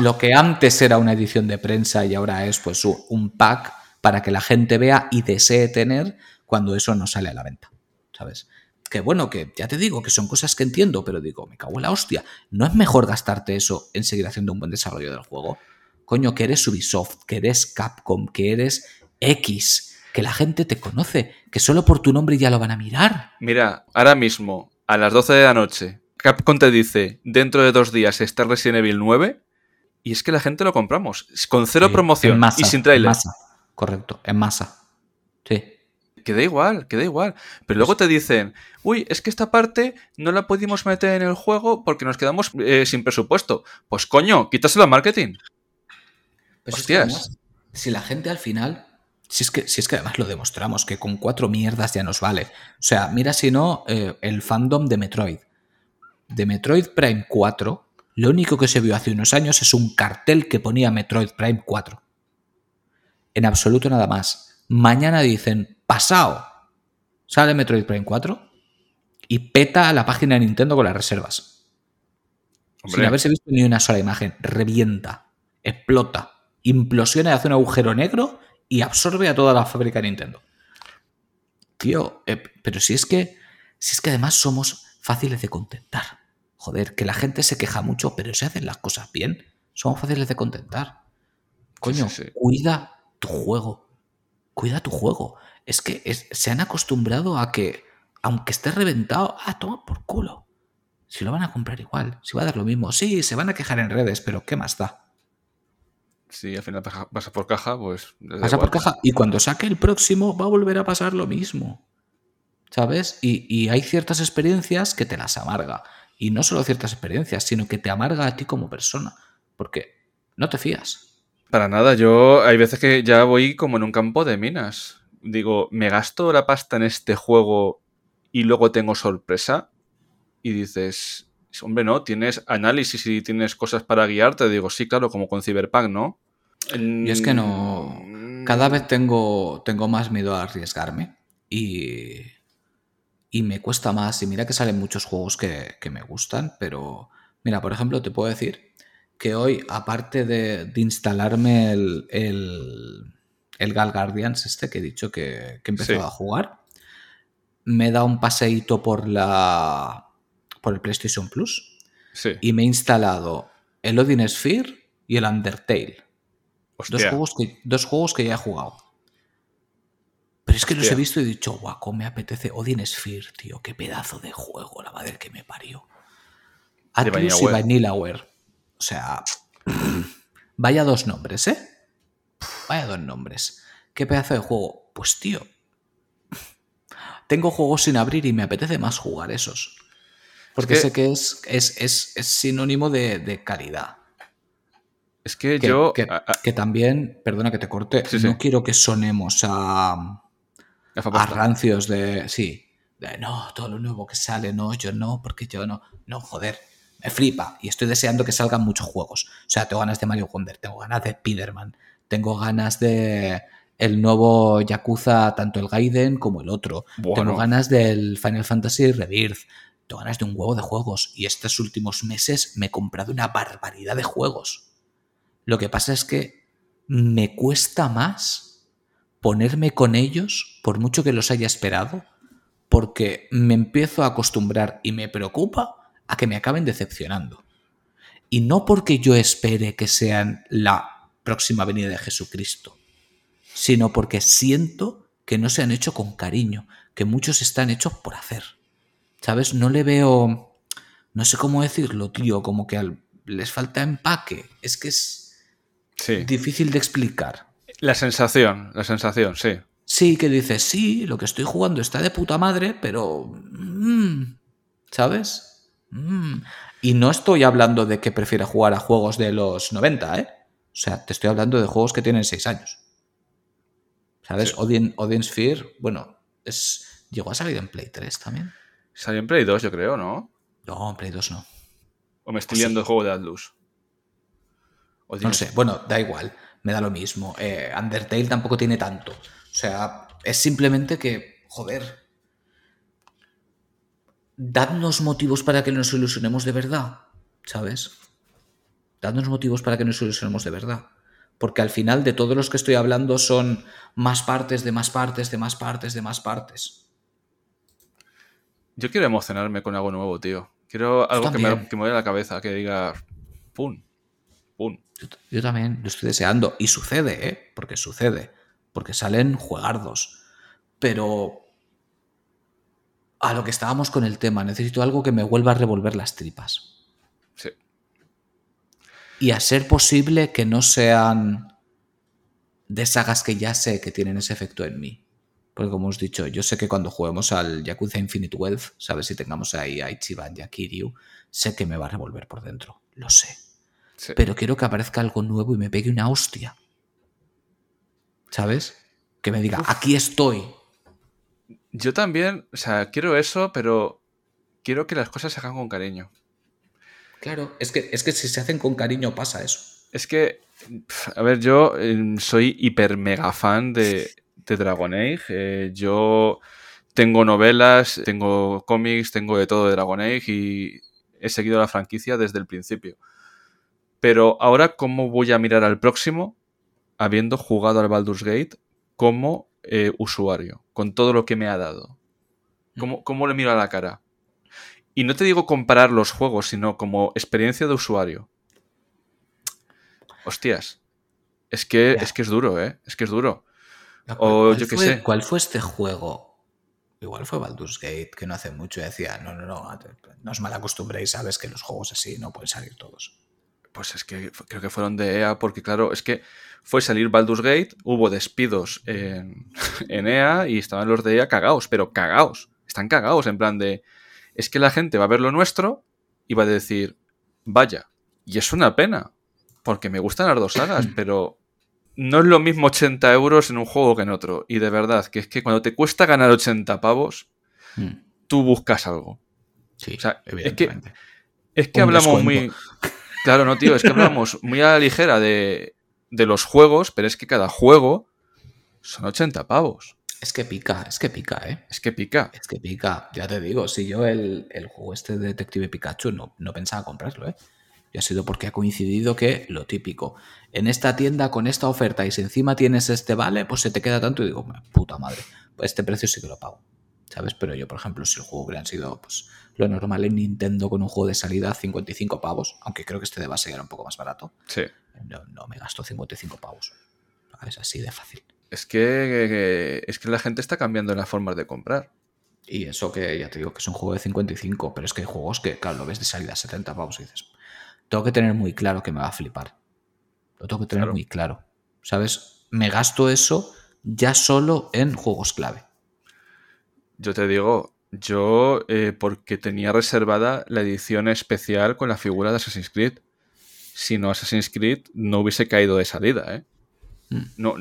lo que antes era una edición de prensa y ahora es pues un pack para que la gente vea y desee tener cuando eso no sale a la venta. ¿sabes? Que bueno, que ya te digo que son cosas que entiendo, pero digo, me cago en la hostia. ¿No es mejor gastarte eso en seguir haciendo un buen desarrollo del juego? Coño, que eres Ubisoft, que eres Capcom, que eres X, que la gente te conoce, que solo por tu nombre ya lo van a mirar. Mira, ahora mismo, a las 12 de la noche, Capcom te dice, dentro de dos días está Resident Evil 9, y es que la gente lo compramos, con cero promoción y sin trailer. En masa, correcto, en masa. Sí que da igual, que da igual. Pero luego te dicen, uy, es que esta parte no la pudimos meter en el juego porque nos quedamos eh, sin presupuesto. Pues coño, quítaselo al marketing. Hostias. si la gente al final. Si es, que, si es que además lo demostramos, que con cuatro mierdas ya nos vale. O sea, mira si no, eh, el fandom de Metroid. De Metroid Prime 4, lo único que se vio hace unos años es un cartel que ponía Metroid Prime 4. En absoluto nada más. Mañana dicen, pasado, sale Metroid Prime 4 y peta la página de Nintendo con las reservas. Sin haberse visto ni una sola imagen. Revienta, explota, implosiona y hace un agujero negro y absorbe a toda la fábrica de Nintendo. Tío, eh, pero si es que. Si es que además somos fáciles de contentar. Joder, que la gente se queja mucho, pero si hacen las cosas bien, somos fáciles de contentar. Coño, cuida tu juego. Cuida tu juego es que se han acostumbrado a que, aunque esté reventado, ah, toma por culo. Si lo van a comprar igual, si va a dar lo mismo. Sí, se van a quejar en redes, pero ¿qué más da? Si al final pasa por caja, pues. Pasa por caja. Y cuando saque el próximo, va a volver a pasar lo mismo. ¿Sabes? Y, y hay ciertas experiencias que te las amarga. Y no solo ciertas experiencias, sino que te amarga a ti como persona. Porque no te fías. Para nada, yo hay veces que ya voy como en un campo de minas digo, ¿me gasto la pasta en este juego y luego tengo sorpresa? Y dices, hombre, no, tienes análisis y tienes cosas para guiarte. Digo, sí, claro, como con Cyberpunk, ¿no? Y es que no. Cada vez tengo, tengo más miedo a arriesgarme y, y me cuesta más. Y mira que salen muchos juegos que, me gustan, pero mira, por ejemplo, te puedo decir que hoy, aparte de, instalarme el el Gal Guardians este que he dicho que, que empezó a jugar. Me da un paseíto por la por el PlayStation Plus y me he instalado el Odin Sphere y el Undertale. Dos juegos, que, dos juegos que ya he jugado. Pero es que los he visto y he dicho, guaco, me apetece Odin Sphere, tío, qué pedazo de juego, la madre que me parió. Atlus y Vanillaware. O sea, <clears throat> vaya dos nombres, ¿eh? Vaya dos nombres. ¿Qué pedazo de juego? Pues tío, <laughs> tengo juegos sin abrir y me apetece más jugar esos. Porque sé que es, es, sinónimo de, calidad. Es que, yo. Que, también, perdona que te corte, no quiero que sonemos a. A, rancios de. Sí. De no, todo lo nuevo que sale, no, yo no, porque yo no. No, joder. Me flipa. Y estoy deseando que salgan muchos juegos. O sea, tengo ganas de Mario Wonder, tengo ganas de Spiderman, tengo ganas de el nuevo Yakuza, tanto el Gaiden como el otro. Tengo ganas del Final Fantasy Rebirth. Tengo ganas de un huevo de juegos. Y estos últimos meses me he comprado una barbaridad de juegos. Lo que pasa es que me cuesta más ponerme con ellos, por mucho que los haya esperado, porque me empiezo a acostumbrar y me preocupa a que me acaben decepcionando. Y no porque yo espere que sean la próxima venida de Jesucristo, sino porque siento que no se han hecho con cariño, que muchos están hechos por hacer. ¿Sabes? No le veo... No sé cómo decirlo, tío, como que al- les falta empaque. Es que es Sí. difícil de explicar. La sensación, la sensación, sí. Sí, que dices, sí, lo que estoy jugando está de puta madre, pero... mm, ¿Sabes? Mm. Y no estoy hablando de que prefiera jugar a juegos de los 90, ¿eh? O sea, te estoy hablando de juegos que tienen 6 años. ¿Sabes? Sí. Odin, Odin Sphere, bueno, es... llegó a salir en Play 3 también. Salió en Play 2, yo creo, ¿no? No, en Play 2 no. O me estoy Sí. viendo el juego de Atlus. No sé, bueno, da igual, me da lo mismo. Eh, Undertale tampoco tiene tanto. O sea, es simplemente que, joder, dadnos motivos para que nos ilusionemos de verdad, ¿sabes? Dadnos motivos para que nos ilusionemos de verdad. Porque al final de todos los que estoy hablando son más partes, de más partes, de más partes, de más partes. Yo quiero emocionarme con algo nuevo, tío. Quiero algo que me, que me vaya a la cabeza, que diga. ¡Pum! ¡Pum! Yo, yo también lo estoy deseando. Y sucede, ¿eh? Porque sucede. Porque salen juegardos. Pero a lo que estábamos con el tema, necesito algo que me vuelva a revolver las tripas. Sí. Y a ser posible que no sean de sagas que ya sé que tienen ese efecto en mí. Porque como os he dicho, yo sé que cuando juguemos al Yakuza Infinite Wealth, ¿sabes? Si tengamos ahí a Ichiban y a Kiryu, sé que me va a revolver por dentro. Lo sé. Sí. Pero quiero que aparezca algo nuevo y me pegue una hostia. ¿Sabes? Que me diga, aquí estoy. Yo también, o sea, quiero eso, pero quiero que las cosas se hagan con cariño. Claro, es que, es que si se hacen con cariño pasa eso. Es que, a ver, yo eh, soy hiper mega fan de, de Dragon Age. Eh, yo tengo novelas, tengo cómics, tengo de todo de Dragon Age y he seguido la franquicia desde el principio. Pero ahora, ¿cómo voy a mirar al próximo habiendo jugado al Baldur's Gate como eh, usuario, con todo lo que me ha dado? ¿Cómo, ¿Cómo le miro a la cara? Y no te digo comparar los juegos, sino como experiencia de usuario. Hostias. Es que, es que es duro, ¿eh? Es que es duro. ¿Cuál- O yo qué fue- sé. ¿Cuál fue este juego? Igual fue Baldur's Gate, que no hace mucho decía, no, no, no, no os mal acostumbréis, sabes que los juegos así no pueden salir todos. Pues es que creo que fueron de EA, porque claro, es que fue salir Baldur's Gate, hubo despidos en, <laughs> en EA y estaban los de EA cagados, pero cagados. Están cagados, en plan de. Es que la gente va a ver lo nuestro y va a decir, vaya. Y es una pena, porque me gustan las dos sagas, <clears throat> pero no es lo mismo 80 euros en un juego que en otro. Y de verdad, que es que cuando te cuesta ganar 80 pavos, Mm, tú buscas algo. Sí, O sea, es que-. Es que hablamos descuento. muy. <laughs> Claro, no, tío, es que hablamos muy a la ligera de, de los juegos, pero es que cada juego son 80 pavos. Es que pica, es que pica, ¿eh? Es que pica. Es que pica, ya te digo, si yo el, el juego este de Detective Pikachu no, no pensaba comprarlo, ¿eh? Y ha sido porque ha coincidido que lo típico, en esta tienda con esta oferta y si encima tienes este vale, pues se te queda tanto y digo, puta madre, pues este precio sí que lo pago, ¿sabes? Pero yo, por ejemplo, si el juego hubiera sido pues, lo normal en Nintendo con un juego de salida 55 pavos, aunque creo que este de base era un poco más barato, Sí. no, no me gasto 55 pavos. Es así de fácil. Es que, es que la gente está cambiando las formas de comprar. Y eso que ya te digo que es un juego de 55, pero es que hay juegos que, claro, lo ves de salida a 70 pavos y dices, tengo que tener muy claro que me va a flipar. Lo tengo que tener Claro. muy claro. ¿Sabes? Me gasto eso ya solo en juegos clave. Yo te digo, yo, eh, porque tenía reservada la edición especial con la figura de Assassin's Creed. Si no, Assassin's Creed no hubiese caído de salida, ¿eh? Mm. No,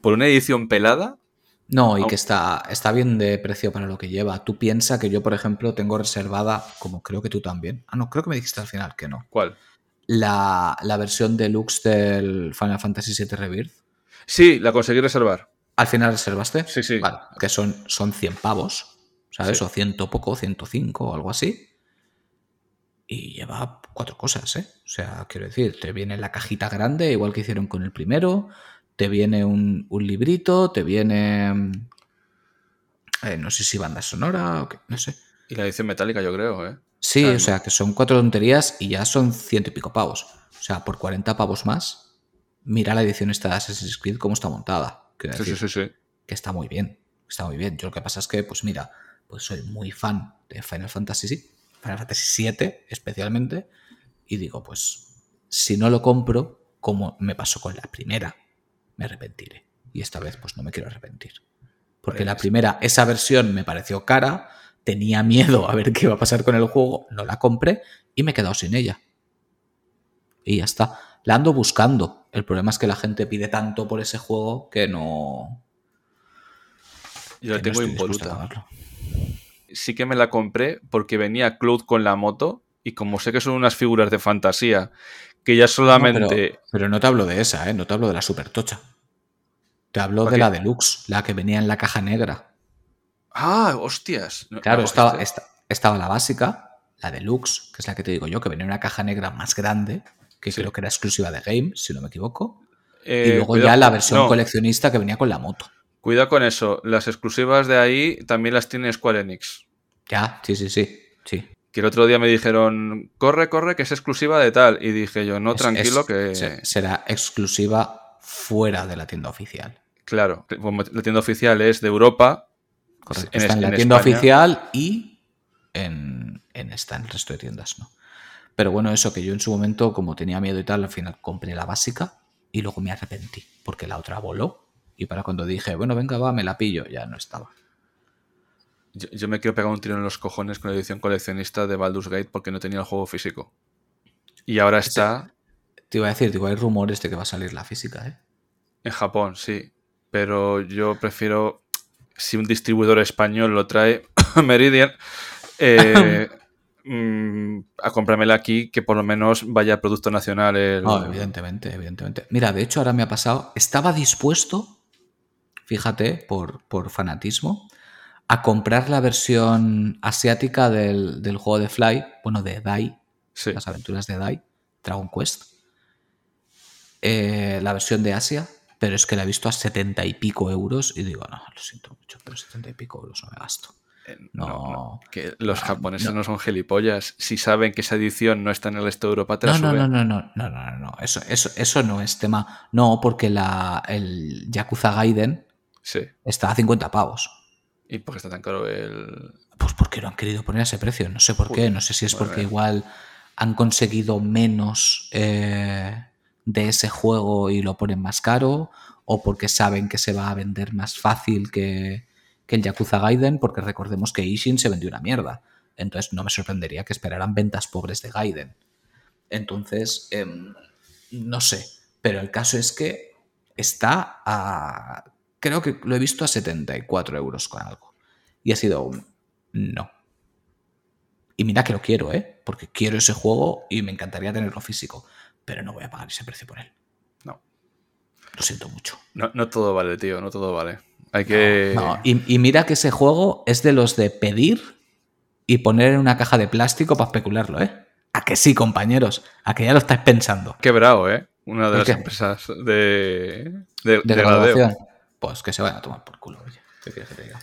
por una edición pelada, No, y que está, está bien de precio para lo que lleva. Tú piensas que yo, por ejemplo, tengo reservada, como creo que tú también. Ah, no, creo que me dijiste al final que no. ¿cuál? La, la versión deluxe del Final Fantasy VII Rebirth. Sí, la conseguí reservar. ¿Al final reservaste? Sí, sí. Vale, que son, son 100 pavos, ¿sabes? Sí. O ciento poco, 105 o algo así. Y lleva cuatro cosas, ¿eh? O sea, quiero decir, te viene la cajita grande, igual que hicieron con el primero, te viene un, un librito, te viene... eh, no sé si banda sonora o qué, no sé. Y la edición metálica, yo creo, ¿eh? Sí, Claro. o sea, que son cuatro tonterías y ya son ciento y pico pavos. O sea, por 40 pavos más, mira la edición esta de Assassin's Creed cómo está montada. Sí, sí, sí, sí. que está muy bien. Está muy bien. Yo lo que pasa es que, pues mira, pues soy muy fan de Final Fantasy, sí, Final Fantasy VII especialmente, y digo, pues si no lo compro, como me pasó con la primera, me arrepentiré. Y esta vez pues no me quiero arrepentir. Porque la primera, esa versión me pareció cara, tenía miedo a ver qué iba a pasar con el juego, no la compré y me he quedado sin ella. Y ya está. La ando buscando. El problema es que la gente pide tanto por ese juego que no. Yo la tengo impoluta. Sí que me la compré porque venía Cloud con la moto y como sé que son unas figuras de fantasía que ya solamente... pero, no te hablo de esa, ¿eh? No te hablo de la super tocha. Te hablo de la deluxe, la que venía en la caja negra. Ah, hostias. claro, estaba, este estaba la básica, la deluxe, que es la que te digo yo, que venía en una caja negra más grande, que creo que era exclusiva de Game, si no me equivoco. y eh, luego ya la versión coleccionista que venía con la moto. Cuidado con eso, las exclusivas de ahí también las tiene Square Enix. Ya, sí, sí, sí. sí. Que el otro día me dijeron, corre, corre, que es exclusiva de tal. Y dije yo, no, tranquilo, que. Será exclusiva fuera de la tienda oficial. Claro, la tienda oficial es de Europa. Correcto. está en, la tienda oficial y en, en esta, en el resto de tiendas, ¿no? Pero bueno, eso que yo en su momento, como tenía miedo y tal, al final compré la básica y luego me arrepentí porque la otra voló. Y para cuando dije, bueno, venga, va, me la pillo, ya no estaba. Yo, me quiero pegar un tiro en los cojones con la edición coleccionista de Baldur's Gate porque no tenía el juego físico. Y ahora está. Te iba a decir, digo, hay rumores de que va a salir la física, ¿eh? En Japón, sí. Pero yo prefiero. Si un distribuidor español lo trae, <coughs> Meridian, eh, <coughs> mm, a comprármela aquí, que por lo menos vaya producto nacional. evidentemente, evidentemente. Mira, de hecho, ahora me ha pasado. Estaba dispuesto, fíjate, por, fanatismo, a comprar la versión asiática del, del, juego de Fly, bueno, de Dai, las aventuras de Dai, Dragon Quest. Eh, la versión de Asia, pero es que la he visto a 70 y pico euros y digo, no, lo siento mucho, pero 70 y pico euros no me gasto. Eh, no, los japoneses no. son gilipollas. Si saben que esa edición no está en el este de Europa, te la no, suben. no, no, no, no, no, no, Eso, eso, eso no es tema. No, porque la, el Yakuza Gaiden está a 50 pavos. ¿Y por qué está tan caro el...? Pues porque lo han querido poner a ese precio. No sé por qué. No sé si es porque igual han conseguido menos eh, de ese juego y lo ponen más caro o porque saben que se va a vender más fácil que, el Yakuza Gaiden, porque recordemos que Ishin se vendió una mierda. Entonces no me sorprendería que esperaran ventas pobres de Gaiden. Entonces, em, no sé. Pero el caso es que está a creo que lo he visto a 74 euros con algo. Y ha sido un no. Y mira que lo quiero, ¿eh? Porque quiero ese juego y me encantaría tenerlo físico. Pero no voy a pagar ese precio por él. No. Lo siento mucho. No, no todo vale, tío, no todo vale. Hay que. No, Y, y, mira que ese juego es de los de pedir y poner en una caja de plástico para especularlo, ¿eh? A que sí, compañeros. A que ya lo estáis pensando. Quebrado, ¿eh? Una de las empresas de, de, de, pues que se vayan a tomar por culo.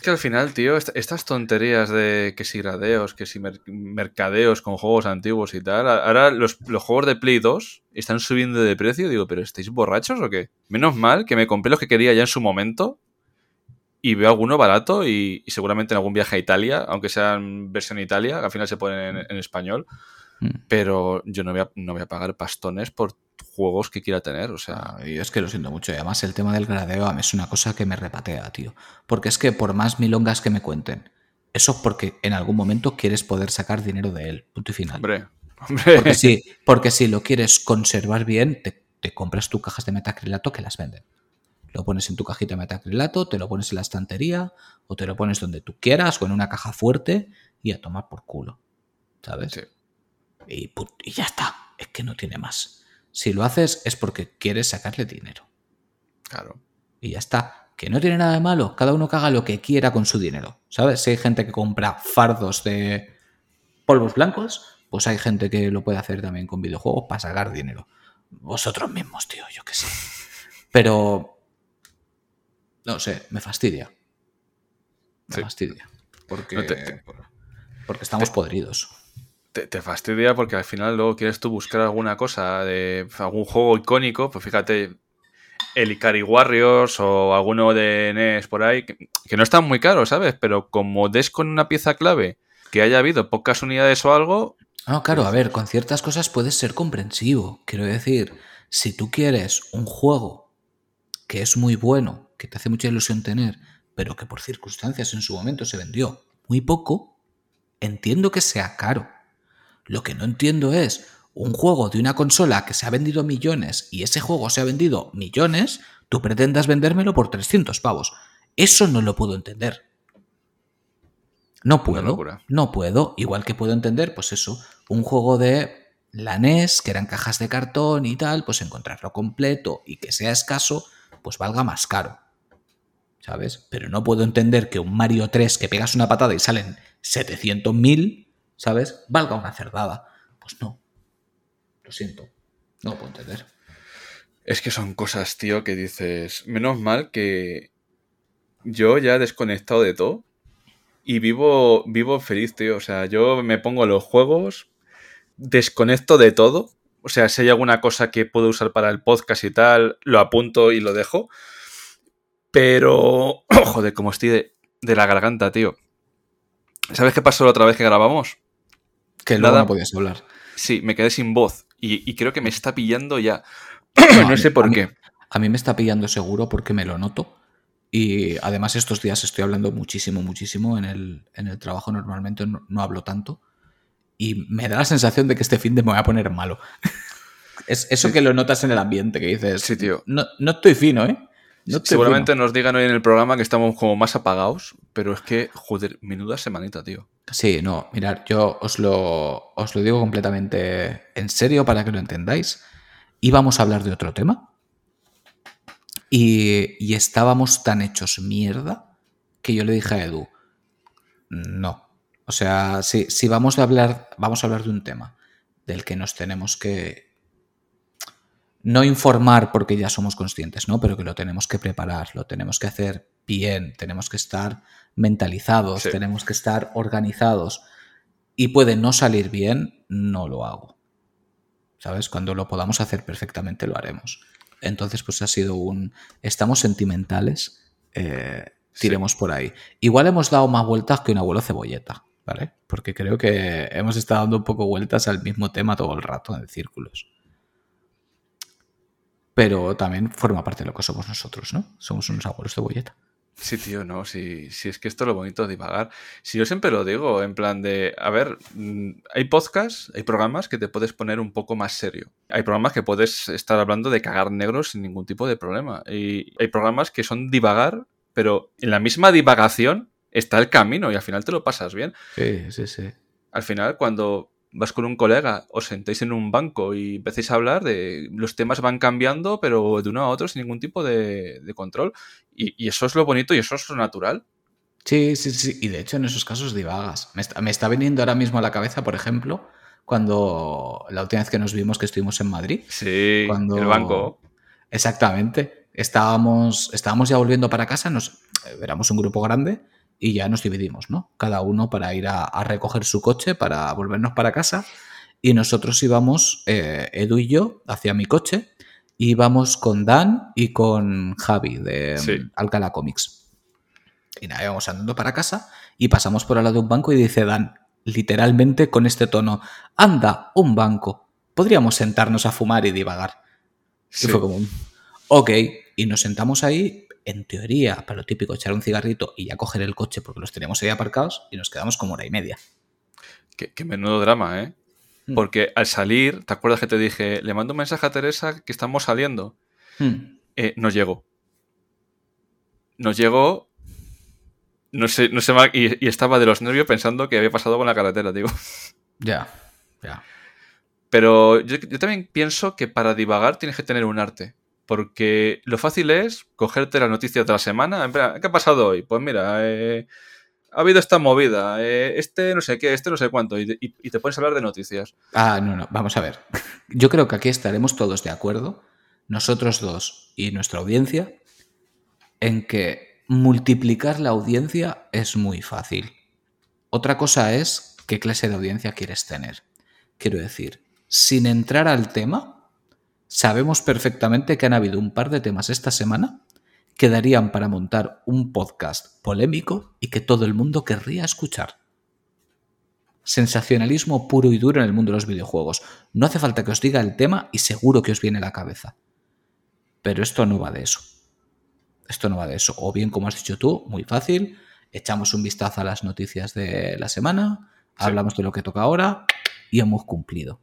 que al final, tío, estas tonterías de que si gradeos, que si mercadeos con juegos antiguos y tal, ahora los, juegos de Play 2 están subiendo de precio. Digo, ¿pero estáis borrachos o qué? Menos mal que me compré los que quería ya en su momento y veo alguno barato y, seguramente en algún viaje a Italia, aunque sea en versión Italia, al final se ponen en, español. Mm. Pero yo no voy, a, no voy a pagar pastones por juegos que quiera tener, o sea... y es que lo siento mucho, y además el tema del gradeo a mí es una cosa que me repatea, tío. Porque es que por más milongas que me cuenten, eso es porque en algún momento quieres poder sacar dinero de él, punto y final. Hombre, Porque si, porque si lo quieres conservar bien, te, compras tus cajas de metacrilato que las venden. Lo pones en tu cajita de metacrilato, te lo pones en la estantería, o te lo pones donde tú quieras, o en una caja fuerte, y a tomar por culo. ¿Sabes? Y, y ya está. Es que no tiene más. Si lo haces es porque quieres sacarle dinero. Claro. Y ya está. Que no tiene nada de malo. Cada uno que haga lo que quiera con su dinero. ¿Sabes? Si hay gente que compra fardos de polvos blancos, pues hay gente que lo puede hacer también con videojuegos para sacar dinero. Vosotros mismos, tío, yo qué sé. Pero. No sé, me fastidia. Me fastidia. Porque, porque estamos podridos te, fastidia porque al final luego quieres tú buscar alguna cosa de algún juego icónico, pues fíjate, el Ikari Warriors o alguno de NES por ahí, que, no están muy caros, ¿sabes? Pero como des con una pieza clave que haya habido pocas unidades o algo. No, claro, a ver, con ciertas cosas puedes ser comprensivo. Quiero decir, si tú quieres un juego que es muy bueno, que te hace mucha ilusión tener, pero que por circunstancias en su momento se vendió muy poco, entiendo que sea caro. Lo que no entiendo es un juego de una consola que se ha vendido millones y ese juego se ha vendido millones, tú pretendas vendérmelo por 300 pavos. Eso no lo puedo entender. No puedo. No puedo. Igual que puedo entender, pues eso, un juego de la NES, que eran cajas de cartón y tal, pues encontrarlo completo y que sea escaso, pues valga más caro. ¿Sabes? Pero no puedo entender que un Mario 3 que pegas una patada y salen 700.000, ¿sabes? Valga una cerdada. Pues no. Lo siento. No lo puedo entender. Es que son cosas, tío, que dices. Menos mal que yo ya he desconectado de todo y vivo, vivo feliz, tío. O sea, yo me pongo los juegos, desconecto de todo. O sea, si hay alguna cosa que puedo usar para el podcast y tal, lo apunto y lo dejo. Pero, <clears throat> joder, como estoy de, de la garganta, tío. ¿Sabes qué pasó la otra vez que grabamos? Que luego no podías hablar. Sí, me quedé sin voz. Y, creo que me está pillando ya. No, sé por qué. a mí me está pillando seguro porque me lo noto. Y además estos días estoy hablando muchísimo, muchísimo. En el, en el trabajo normalmente no, hablo tanto. Y me da la sensación de que este fin de me voy a poner malo. <laughs> es eso que lo notas en el ambiente, que dices... Sí, tío. No, no estoy fino, ¿eh? Seguramente nos digan hoy en el programa que estamos como más apagados, pero es que, joder, menuda semanita, tío. Sí, no, mirad, yo os lo, os lo digo completamente en serio para que lo entendáis. Íbamos a hablar de otro tema y, estábamos tan hechos mierda que yo le dije a Edu, no. O sea, si, si vamos, a hablar, vamos a hablar de un tema del que nos tenemos que, no informar porque ya somos conscientes, ¿no? Pero que lo tenemos que preparar, lo tenemos que hacer bien, tenemos que estar mentalizados, tenemos que estar organizados. Y puede no salir bien, no lo hago. ¿Sabes? Cuando lo podamos hacer perfectamente lo haremos. Entonces, pues ha sido un... Estamos sentimentales, eh, tiremos por ahí. Igual hemos dado más vueltas que un abuelo cebolleta, ¿vale? Porque creo que hemos estado dando un poco vueltas al mismo tema todo el rato en círculos pero también forma parte de lo que somos nosotros, ¿no? Somos unos abuelos de bolleta. Sí, tío, no, si, si es que esto es lo bonito de divagar. Si yo siempre lo digo, en plan de, a ver, mm, hay podcasts, hay programas que te puedes poner un poco más serio. Hay programas que puedes estar hablando de cagar negros sin ningún tipo de problema. Y hay programas que son divagar, pero en la misma divagación está el camino y al final te lo pasas bien. Sí, sí, sí. Al final, cuando vas con un colega, os sentáis en un banco y empecéis a hablar de los temas van cambiando, pero de uno a otro sin ningún tipo de, control. Y, eso es lo bonito y eso es lo natural. Sí, sí, sí. Y de hecho en esos casos divagas. Me está, me está viniendo ahora mismo a la cabeza, por ejemplo, cuando la última vez que nos vimos que estuvimos en Madrid. Sí, cuando... el banco. Exactamente. Estábamos, estábamos ya volviendo para casa, nos éramos un grupo grande y ya nos dividimos, ¿no? Cada uno para ir a, recoger su coche, para volvernos para casa. Y nosotros íbamos, eh, Edu y yo, hacia mi coche, íbamos con Dan y con Javi de Alcalá Comics. Y nada, íbamos andando para casa y pasamos por al lado de un banco y dice Dan, literalmente con este tono, anda, un banco, podríamos sentarnos a fumar y divagar. Y fue como, ok, y nos sentamos ahí en teoría, para lo típico, echar un cigarrito y ya coger el coche porque los tenemos ahí aparcados y nos quedamos como hora y media. Qué, menudo drama, ¿eh? Hmm. Porque al salir, ¿te acuerdas que te dije, le mando un mensaje a Teresa que estamos saliendo? Hmm. Eh, nos llegó. Nos llegó. No sé, no sé y, y, estaba de los nervios pensando que había pasado con la carretera, digo. <laughs> Ya, ya. Pero yo, yo también pienso que para divagar tienes que tener un arte. Porque lo fácil es cogerte las noticias de la semana. ¿Qué ha pasado hoy? Pues mira, eh, ha habido esta movida, eh, este no sé qué, este no sé cuánto, y, te puedes hablar de noticias. Ah, no, no, vamos a ver. Yo creo que aquí estaremos todos de acuerdo, nosotros dos y nuestra audiencia, en que multiplicar la audiencia es muy fácil. Otra cosa es qué clase de audiencia quieres tener. Quiero decir, sin entrar al tema, Sabemos perfectamente que han habido un par de temas esta semana que darían para montar un podcast polémico y que todo el mundo querría escuchar. Sensacionalismo puro y duro en el mundo de los videojuegos. No hace falta que os diga el tema y seguro que os viene a la cabeza. Pero esto no va de eso. Esto no va de eso. O bien, como has dicho tú, muy fácil, echamos un vistazo a las noticias de la semana, hablamos de lo que toca ahora y hemos cumplido.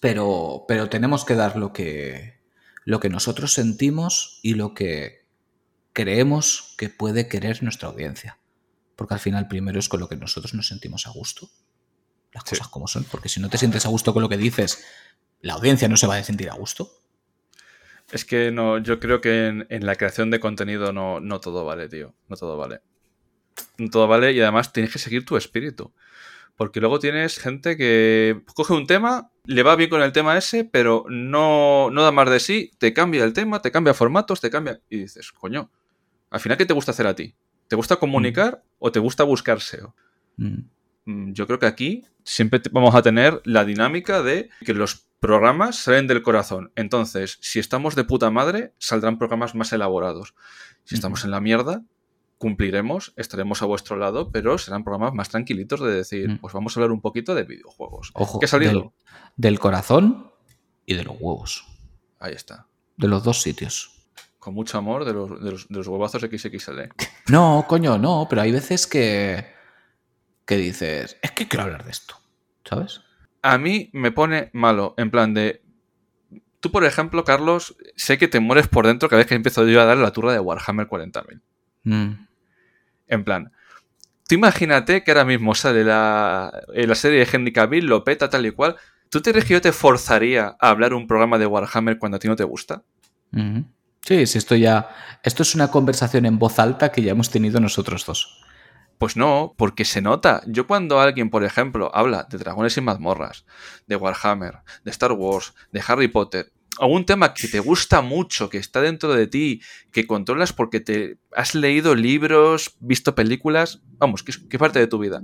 Pero, pero tenemos que dar lo que, lo que nosotros sentimos y lo que creemos que puede querer nuestra audiencia. Porque al final primero es con lo que nosotros nos sentimos a gusto. Las cosas como son. Porque si no te sientes a gusto con lo que dices, la audiencia no se va a sentir a gusto. Es que no, yo creo que en, la creación de contenido no, no, todo vale, tío. No todo vale. No todo vale y además tienes que seguir tu espíritu. Porque luego tienes gente que coge un tema, le va bien con el tema ese, pero no, no da más de sí, te cambia el tema, te cambia formatos, te cambia. Y dices, coño, al final, ¿qué te gusta hacer a ti? ¿Te gusta comunicar o te gusta buscar SEO? Mm. Mm, yo creo que aquí siempre vamos a tener la dinámica de que los programas salen del corazón. Entonces, si estamos de puta madre, saldrán programas más elaborados. Si estamos en la mierda, cumpliremos, estaremos a vuestro lado, pero serán programas más tranquilitos de decir, pues vamos a hablar un poquito de videojuegos. Ojo, ¿Qué ha salido? Del, corazón y de los huevos. Ahí está. De los dos sitios. Con mucho amor de los, de los, de los huevazos XXL. <laughs> No, coño, no, pero hay veces que, que dices, es que quiero hablar de esto, ¿sabes? a mí me pone malo, en plan de... Tú, por ejemplo, Carlos, sé que te mueres por dentro cada vez que empiezo yo a dar la turra de Warhammer 40.000. Mm. En plan, tú imagínate que ahora mismo sale la, eh, la serie de Henry Cavill, lo peta tal y cual. ¿Tú te crees que yo te forzaría a hablar un programa de Warhammer cuando a ti no te gusta? Sí, sí, esto ya... Esto es una conversación en voz alta que ya hemos tenido nosotros dos. Pues no, porque se nota. Yo cuando alguien, por ejemplo, habla de dragones y mazmorras, de Warhammer, de Star Wars, de Harry Potter, algún tema que te gusta mucho, que está dentro de ti, que controlas porque te has leído libros, visto películas, vamos, que es, parte de tu vida.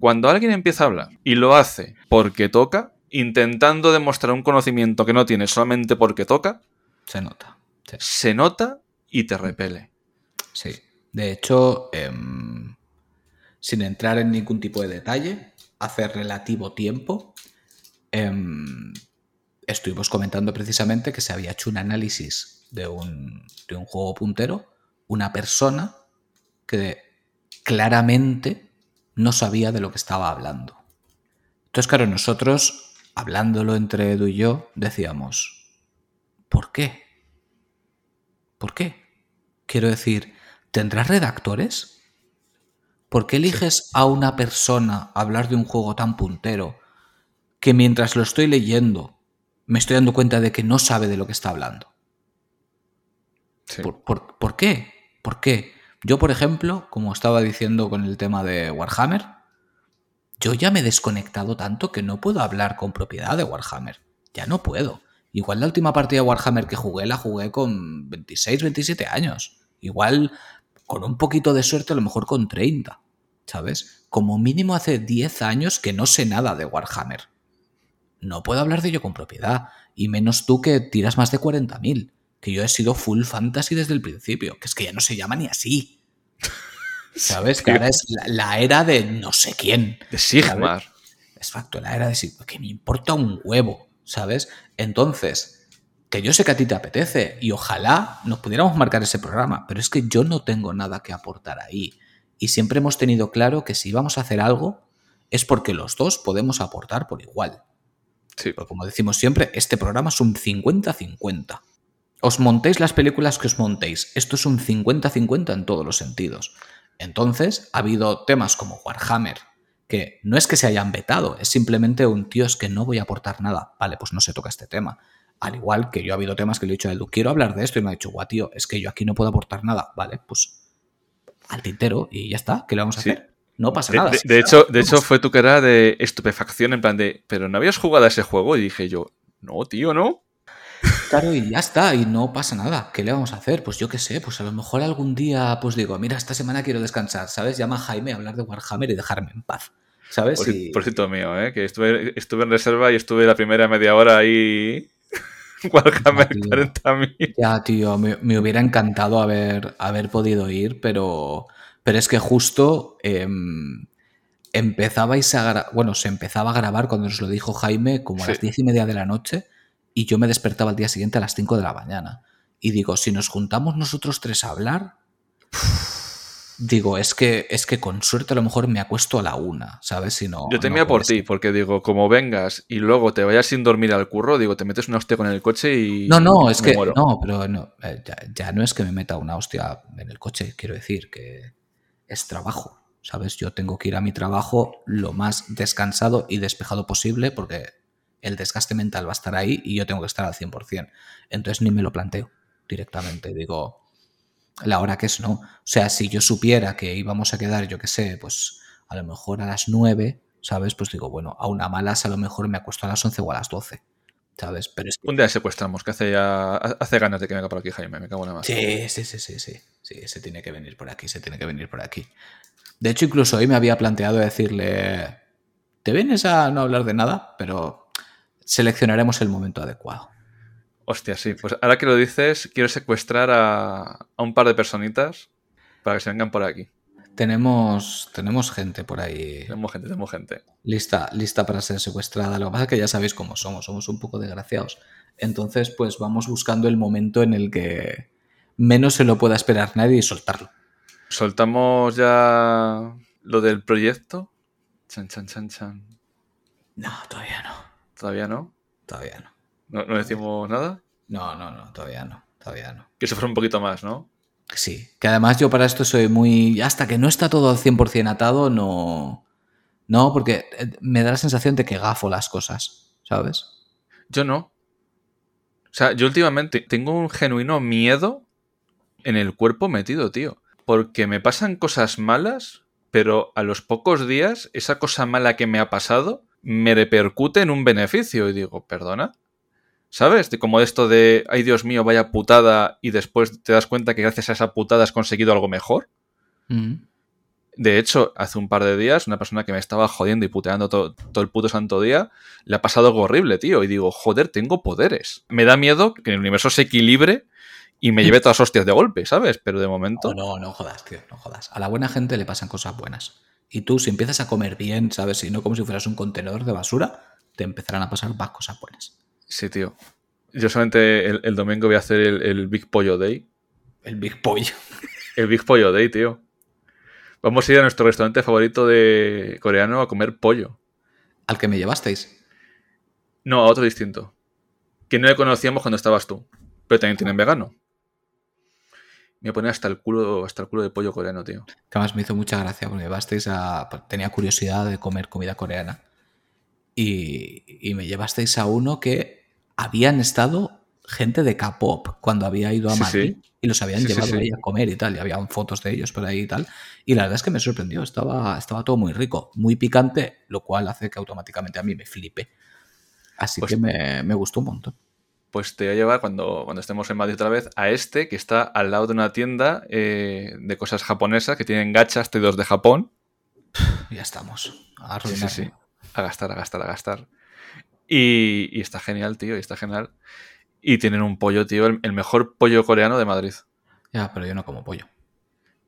Cuando alguien empieza a hablar y lo hace porque toca, intentando demostrar un conocimiento que no tiene solamente porque toca, se nota. Se nota y te repele. Sí. De hecho, em, sin entrar en ningún tipo de detalle, hace relativo tiempo, em, estuvimos comentando precisamente que se había hecho un análisis de un, de un juego puntero, una persona que claramente no sabía de lo que estaba hablando. Entonces, claro, nosotros, hablándolo entre Edu y yo, decíamos, ¿por qué? ¿Por qué? Quiero decir, ¿tendrás redactores? ¿Por qué eliges a una persona hablar de un juego tan puntero que mientras lo estoy leyendo me estoy dando cuenta de que no sabe de lo que está hablando? ¿Por, qué? ¿Por qué? Yo, por ejemplo, como estaba diciendo con el tema de Warhammer, yo ya me he desconectado tanto que no puedo hablar con propiedad de Warhammer. Ya no puedo. Igual la última partida de Warhammer que jugué la jugué con 26, 27 años. Igual con un poquito de suerte, a lo mejor con 30, ¿sabes? Como mínimo hace 10 años que no sé nada de Warhammer. No puedo hablar de ello con propiedad, y menos tú que tiras más de 40.000, que yo he sido full fantasy desde el principio, que es que ya no se llama ni así. <laughs> ¿Sabes? Que ahora es la, era de no sé quién. De Sigmar. Exacto, la era de Sigmar, que me importa un huevo, ¿sabes? Entonces, que yo sé que a ti te apetece y ojalá nos pudiéramos marcar ese programa, pero es que yo no tengo nada que aportar ahí. Y siempre hemos tenido claro que si vamos a hacer algo es porque los dos podemos aportar por igual. Sí. Pero como decimos siempre, este programa es un 50-50. Os montéis las películas que os montéis. Esto es un 50-50 en todos los sentidos. Entonces, ha habido temas como Warhammer, que no es que se hayan vetado, es simplemente un tío, es que no voy a aportar nada. Vale, pues no se toca este tema. Al igual que yo ha habido temas que le he dicho a Edu, quiero hablar de esto y me ha dicho, guau, tío, es que yo aquí no puedo aportar nada. Vale, pues al tintero y ya está, ¿qué le vamos a hacer? No pasa nada. De, hecho, de hecho, fue tu cara de estupefacción en plan de, pero no habías jugado a ese juego y dije yo, no, tío, no. Claro, y ya está, y no pasa nada. ¿Qué le vamos a hacer? Pues yo qué sé, pues a lo mejor algún día, pues digo, mira, esta semana quiero descansar, ¿sabes? Llama a Jaime a hablar de Warhammer y dejarme en paz. ¿Sabes? Por, cierto mío, ¿eh? que estuve, estuve en reserva y estuve la primera media hora ahí <laughs> Warhammer 40.000. Ya, tío, me, hubiera encantado haber, haber podido ir, pero, pero es que justo em, empezabais a bueno, se empezaba a grabar cuando nos lo dijo Jaime como a Sí. las diez y media de la noche y yo me despertaba al día siguiente a las 5 de la mañana. Y digo, si nos juntamos nosotros tres a hablar, digo, es que, es que con suerte a lo mejor me acuesto a la una, ¿sabes? Si no, Yo no temía por puede ti, porque digo, como vengas y luego te vayas sin dormir al curro, digo, te metes una hostia con el coche y. No, no, es me que muero. no, pero no, eh, ya, ya no es que me meta una hostia en el coche, quiero decir que es trabajo, ¿sabes? Yo tengo que ir a mi trabajo lo más descansado y despejado posible porque el desgaste mental va a estar ahí y yo tengo que estar al 100%. Entonces ni me lo planteo directamente, digo, la hora que es no. O sea, si yo supiera que íbamos a quedar, yo qué sé, pues a lo mejor a las 9, ¿sabes? Pues digo, bueno, a una malas a lo mejor me acuesto a las 11 o a las 12, ¿sabes? Pero es que Un día secuestramos, que hace ya. Hace ganas de que venga por aquí, Jaime, me cago en la más. Sí, sí, sí, sí, sí. Sí, se tiene que venir por aquí, se tiene que venir por aquí. De hecho, incluso hoy me había planteado decirle, ¿te vienes a no hablar de nada? Pero seleccionaremos el momento adecuado. Hostia, sí. Pues ahora que lo dices, quiero secuestrar a, a un par de personitas para que se vengan por aquí. Tenemos, tenemos gente por ahí Tenemos gente, tenemos gente. lista, lista para ser secuestrada. Lo que pasa es que ya sabéis cómo somos, somos un poco desgraciados. Entonces, pues vamos buscando el momento en el que menos se lo pueda esperar nadie y soltarlo. Soltamos ya lo del proyecto. Chan, chan, chan, chan. No, todavía no. Todavía no. Todavía no. No, no decimos nada. No, no, no, todavía no. Todavía no. Que se fuera un poquito más, ¿no? Sí, que además yo para esto soy muy... Hasta que no está todo al 100% atado, no... No, porque eh, me da la sensación de que gafo las cosas, ¿sabes? Yo no. O sea, yo últimamente tengo un genuino miedo en el cuerpo metido, tío. Porque me pasan cosas malas, pero a los pocos días esa cosa mala que me ha pasado me repercute en un beneficio. Y digo, perdona. ¿Sabes? De como esto de, ay Dios mío, vaya putada, y después te das cuenta que gracias a esa putada has conseguido algo mejor. Mm. De hecho, hace un par de días, una persona que me estaba jodiendo y puteando todo, todo el puto santo día, le ha pasado algo horrible, tío. Y digo, joder, tengo poderes. Me da miedo que el universo se equilibre y me lleve <laughs> todas hostias de golpe, ¿sabes? Pero de momento. No, no, no jodas, tío, no jodas. A la buena gente le pasan cosas buenas. Y tú, si empiezas a comer bien, ¿sabes? Y no como si fueras un contenedor de basura, te empezarán a pasar más cosas buenas. Sí, tío. Yo solamente el, el domingo voy a hacer el, el Big Pollo Day. El Big Pollo. El Big Pollo Day, tío. Vamos a ir a nuestro restaurante favorito de coreano a comer pollo. Al que me llevasteis. No, a otro distinto. Que no le conocíamos cuando estabas tú. Pero también tienen vegano. Me pone hasta el culo, hasta el culo de pollo coreano, tío. Que además me hizo mucha gracia porque me llevasteis a. Tenía curiosidad de comer comida coreana. Y, y me llevasteis a uno que habían estado gente de K-pop cuando había ido a Sí, Madrid sí. y los habían Sí, llevado ahí a comer y tal. Y habían fotos de ellos por ahí y tal. Y la verdad es que me sorprendió. Estaba, estaba todo muy rico, muy picante, lo cual hace que automáticamente a mí me flipe. Así Pues- que me, me gustó un montón. Pues te voy a llevar cuando, cuando estemos en Madrid otra vez a este que está al lado de una tienda eh, de cosas japonesas que tienen gachas traídos de Japón. Ya estamos. A A gastar, a gastar, a gastar. Y, y está genial, tío, y está genial. Y tienen un pollo, tío, el, el mejor pollo coreano de Madrid. Ya, pero yo no como pollo.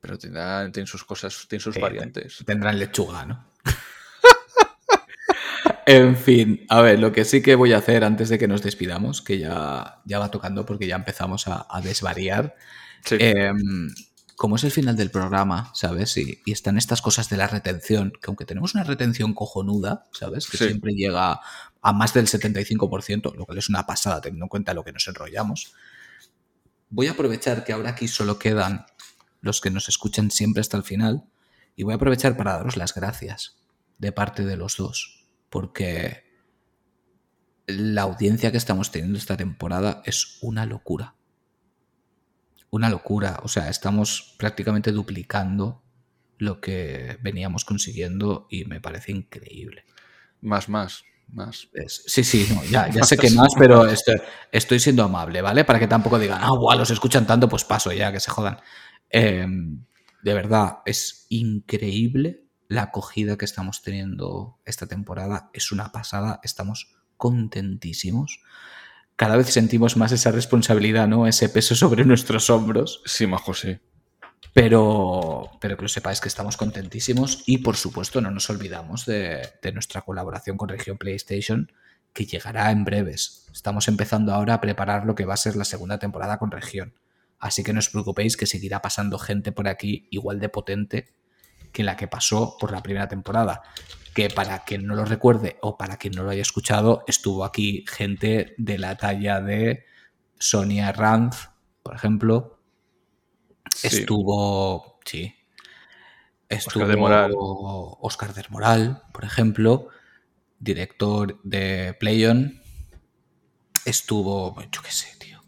Pero tiene, tiene sus cosas, tiene sus variantes. Tendrán lechuga, ¿no? <laughs> en fin, a ver, lo que sí que voy a hacer antes de que nos despidamos, que ya, ya va tocando porque ya empezamos a, a desvariar. Sí. Eh, como es el final del programa, ¿sabes? Y, y están estas cosas de la retención, que aunque tenemos una retención cojonuda, ¿sabes? Que Sí. siempre llega a más del 75%, lo cual es una pasada teniendo en cuenta lo que nos enrollamos. Voy a aprovechar que ahora aquí solo quedan los que nos escuchan siempre hasta el final y voy a aprovechar para daros las gracias de parte de los dos, porque la audiencia que estamos teniendo esta temporada es una locura. Una locura, o sea, estamos prácticamente duplicando lo que veníamos consiguiendo y me parece increíble. Más, más, más. Es- sí, sí, no, ya, ya <laughs> sé que más, pero estoy, estoy siendo amable, ¿vale? Para que tampoco digan, ah, guau, los escuchan tanto, pues paso ya, que se jodan. Eh, de verdad, es increíble la acogida que estamos teniendo esta temporada. Es una pasada, estamos contentísimos. Cada vez sentimos más esa responsabilidad, ¿no? Ese peso sobre nuestros hombros. Sí, majo, sí. Pero, pero que lo sepáis que estamos contentísimos y por supuesto no nos olvidamos de, de nuestra colaboración con Región PlayStation que llegará en breves. Estamos empezando ahora a preparar lo que va a ser la segunda temporada con Región. Así que no os preocupéis que seguirá pasando gente por aquí igual de potente que la que pasó por la primera temporada. Que para quien no lo recuerde o para quien no lo haya escuchado, estuvo aquí gente de la talla de Sonia Ranz, por ejemplo. Estuvo. Sí. Estuvo Oscar de Moral. Oscar del Moral, por ejemplo, director de PlayOn. Estuvo. Yo qué sé, tío.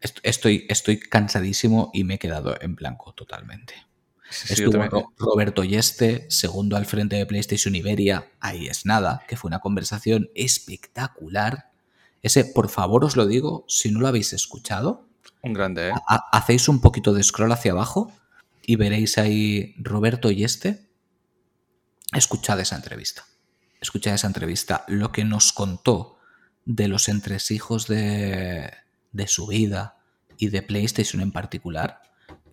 Est- Estoy, estoy cansadísimo y me he quedado en blanco totalmente. Sí, Estuvo. Ro- Roberto Yeste, segundo al frente de PlayStation Iberia, ahí es nada, que fue una conversación espectacular. Ese, por favor, os lo digo, si no lo habéis escuchado, Un grande, ¿eh? ha- hacéis un poquito de scroll hacia abajo y veréis ahí Roberto Yeste. Escuchad esa entrevista. Escuchad esa entrevista. Lo que nos contó de los entresijos de, de su vida y de PlayStation en particular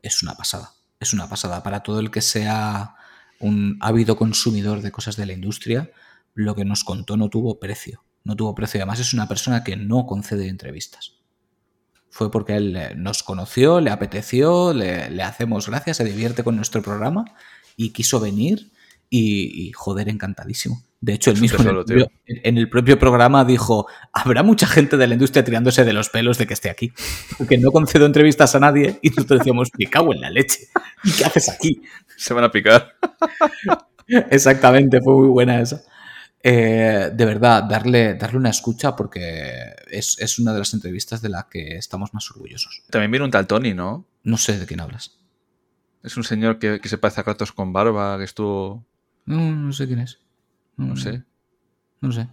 es una pasada. Es una pasada. Para todo el que sea un ávido consumidor de cosas de la industria, lo que nos contó no tuvo precio. No tuvo precio. Además, es una persona que no concede entrevistas fue porque él nos conoció, le apeteció, le, hacemos gracias, se divierte con nuestro programa y quiso venir y, joder, encantadísimo. De hecho, él mismo en el, propio, en el propio programa dijo, habrá mucha gente de la industria tirándose de los pelos de que esté aquí, porque no concedo entrevistas a nadie y nosotros decíamos, me cago en la leche. ¿Y qué haces aquí? Se van a picar. <laughs> Exactamente, fue muy buena esa. Eh, de verdad, darle, darle una escucha porque es, es, una de las entrevistas de las que estamos más orgullosos. También viene un tal Tony, ¿no? No sé de quién hablas. Es un señor que, que se parece a Kratos con barba, que estuvo... No, no sé quién es. No, no sé. No sé.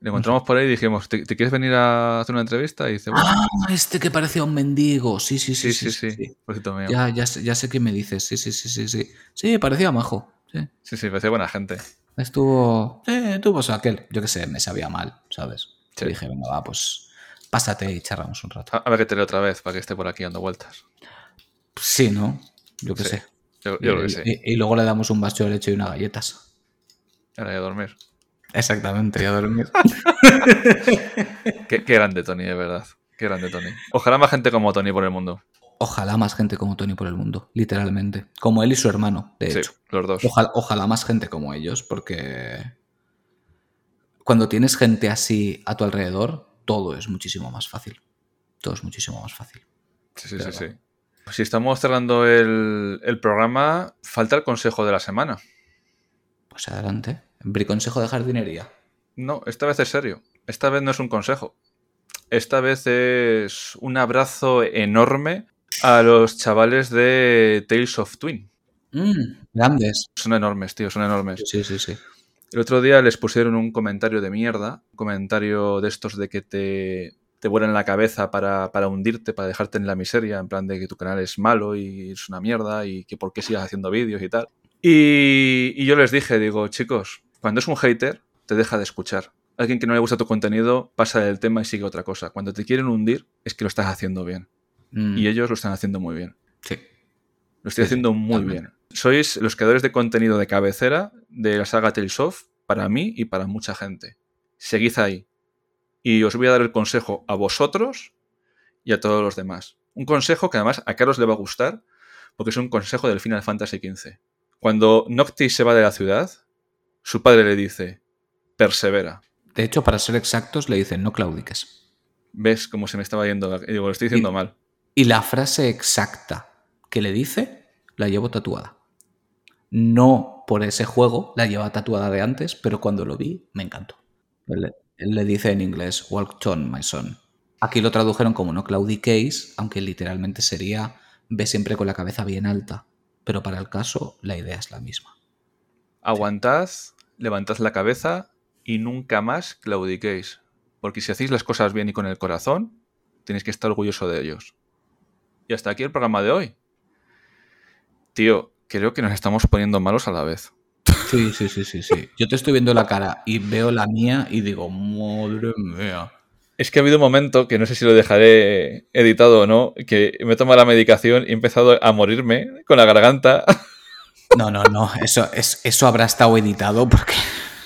Le encontramos por ahí y dijimos, ¿Te, ¿te, quieres venir a hacer una entrevista? Y dice, bueno. Ah, este que parecía un mendigo. Sí, sí, sí. Sí, sí, sí. Ya, ya, sé, ya sé qué me dices. Sí, sí, sí, sí. Sí, sí parecía majo. Sí, sí, sí parecía buena gente. Estuvo. Sí, tuvo pues aquel. Yo qué sé, me sabía mal, ¿sabes? Sí. dije, venga, va, pues pásate y charlamos un rato. A, ver que te leo otra vez para que esté por aquí dando vueltas. Sí, ¿no? Yo qué sé. Yo, yo y, lo que sé. Y, y, luego le damos un vaso de leche y unas galletas. Ahora ya a dormir. Exactamente, ya a dormir. <laughs> qué, qué, grande Tony, de verdad. Qué grande Tony. Ojalá más gente como Tony por el mundo. Ojalá más gente como Tony por el mundo, literalmente. Como él y su hermano, de sí, hecho. los dos. Ojalá, ojalá, más gente como ellos, porque cuando tienes gente así a tu alrededor, todo es muchísimo más fácil. Todo es muchísimo más fácil. Sí, sí, sí, sí. Si estamos cerrando el, el, programa, falta el consejo de la semana. Pues adelante. ¿Briconsejo de jardinería? No, esta vez es serio. Esta vez no es un consejo. Esta vez es un abrazo enorme a los chavales de Tales of Twin. Mm, grandes. Son enormes, tío, son enormes. Sí, sí, sí. El otro día les pusieron un comentario de mierda, un comentario de estos de que te, te vuelan la cabeza para, para, hundirte, para dejarte en la miseria, en plan de que tu canal es malo y es una mierda y que por qué sigas haciendo vídeos y tal. Y, y yo les dije, digo, chicos, cuando es un hater, te deja de escuchar. Alguien que no le gusta tu contenido pasa del tema y sigue otra cosa. Cuando te quieren hundir, es que lo estás haciendo bien. Mm. Y ellos lo están haciendo muy bien. Sí. Lo estoy sí, haciendo muy también. bien. Sois los creadores de contenido de cabecera de la saga Tales of para mí y para mucha gente. Seguid ahí. Y os voy a dar el consejo a vosotros y a todos los demás. Un consejo que además a Carlos le va a gustar porque es un consejo del Final Fantasy XV. Cuando Noctis se va de la ciudad, su padre le dice, persevera. De hecho, para ser exactos, le dicen, no claudiques. ¿Ves cómo se me estaba yendo? Digo, lo estoy diciendo y, mal. Y la frase exacta que le dice, la llevo tatuada. No por ese juego, la lleva tatuada de antes, pero cuando lo vi, me encantó. Él le dice en inglés, walk on, my son. Aquí lo tradujeron como no claudiquéis, aunque literalmente sería, ve siempre con la cabeza bien alta. Pero para el caso, la idea es la misma. Aguantad, levantad la cabeza y nunca más claudiquéis. Porque si hacéis las cosas bien y con el corazón, tenéis que estar orgulloso de ellos. Y hasta aquí el programa de hoy. Tío, creo que nos estamos poniendo malos a la vez. Sí, sí, sí, sí, sí. Yo te estoy viendo la cara y veo la mía y digo, madre mía. Es que ha habido un momento que no sé si lo dejaré editado o no, que me he tomado la medicación y he empezado a morirme con la garganta. <laughs> No, no, no, eso, es, eso habrá estado editado porque,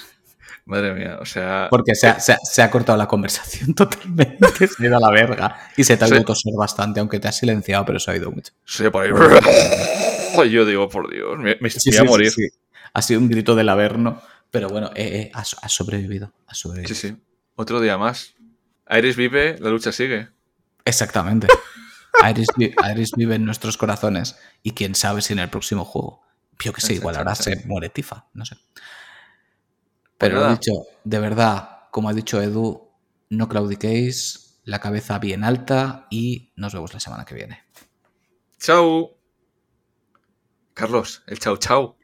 <laughs> Madre mía, o sea. porque se, ha, se ha- se ha cortado la conversación <laughs> totalmente, se ha ido a la verga. Y se te ha oído toser bastante, aunque te has silenciado, pero se ha oído mucho. Sí, por ahí. Yo digo, por Dios, me, me- Sí, me voy a morir. sí. Ha sido un grito del averno, pero bueno, eh, eh, has sobrevivido, has sobrevivido. Sí, sí. Otro día más. Iris vive, la lucha sigue. Exactamente. Iris, vi- Iris vive en nuestros corazones y quién sabe si en el próximo juego. Yo que sé, igual ahora se muere Tifa, no sé. Pero lo dicho, de verdad, como ha dicho Edu, no claudiquéis, la cabeza bien alta y nos vemos la semana que viene. ¡Chao! Carlos, el chau chau.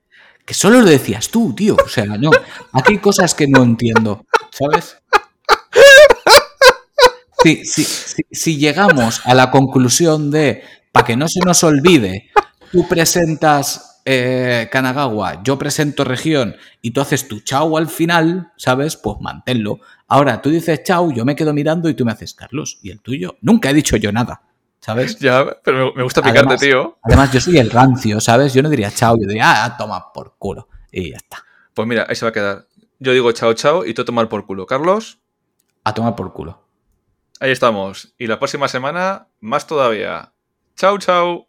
Que solo lo decías tú, tío. O sea, no. Aquí hay cosas que no entiendo, ¿sabes? Si, si, si, si llegamos a la conclusión de, para que no se nos olvide, tú presentas eh, Kanagawa, yo presento región y tú haces tu chau al final, ¿sabes? Pues manténlo. Ahora tú dices chau, yo me quedo mirando y tú me haces Carlos. ¿Y el tuyo? Nunca he dicho yo nada, ¿sabes? Ya, pero me, gusta picarte, Además- tío. Además, yo soy el rancio, ¿sabes? Yo no diría chau, yo diría, ah, toma por culo. Y ya está. Pues mira, ahí se va a quedar. Yo digo chao chao y tú a tomar por culo. Carlos, A tomar por culo. Ahí estamos. Y la próxima semana, más todavía. Chao chao.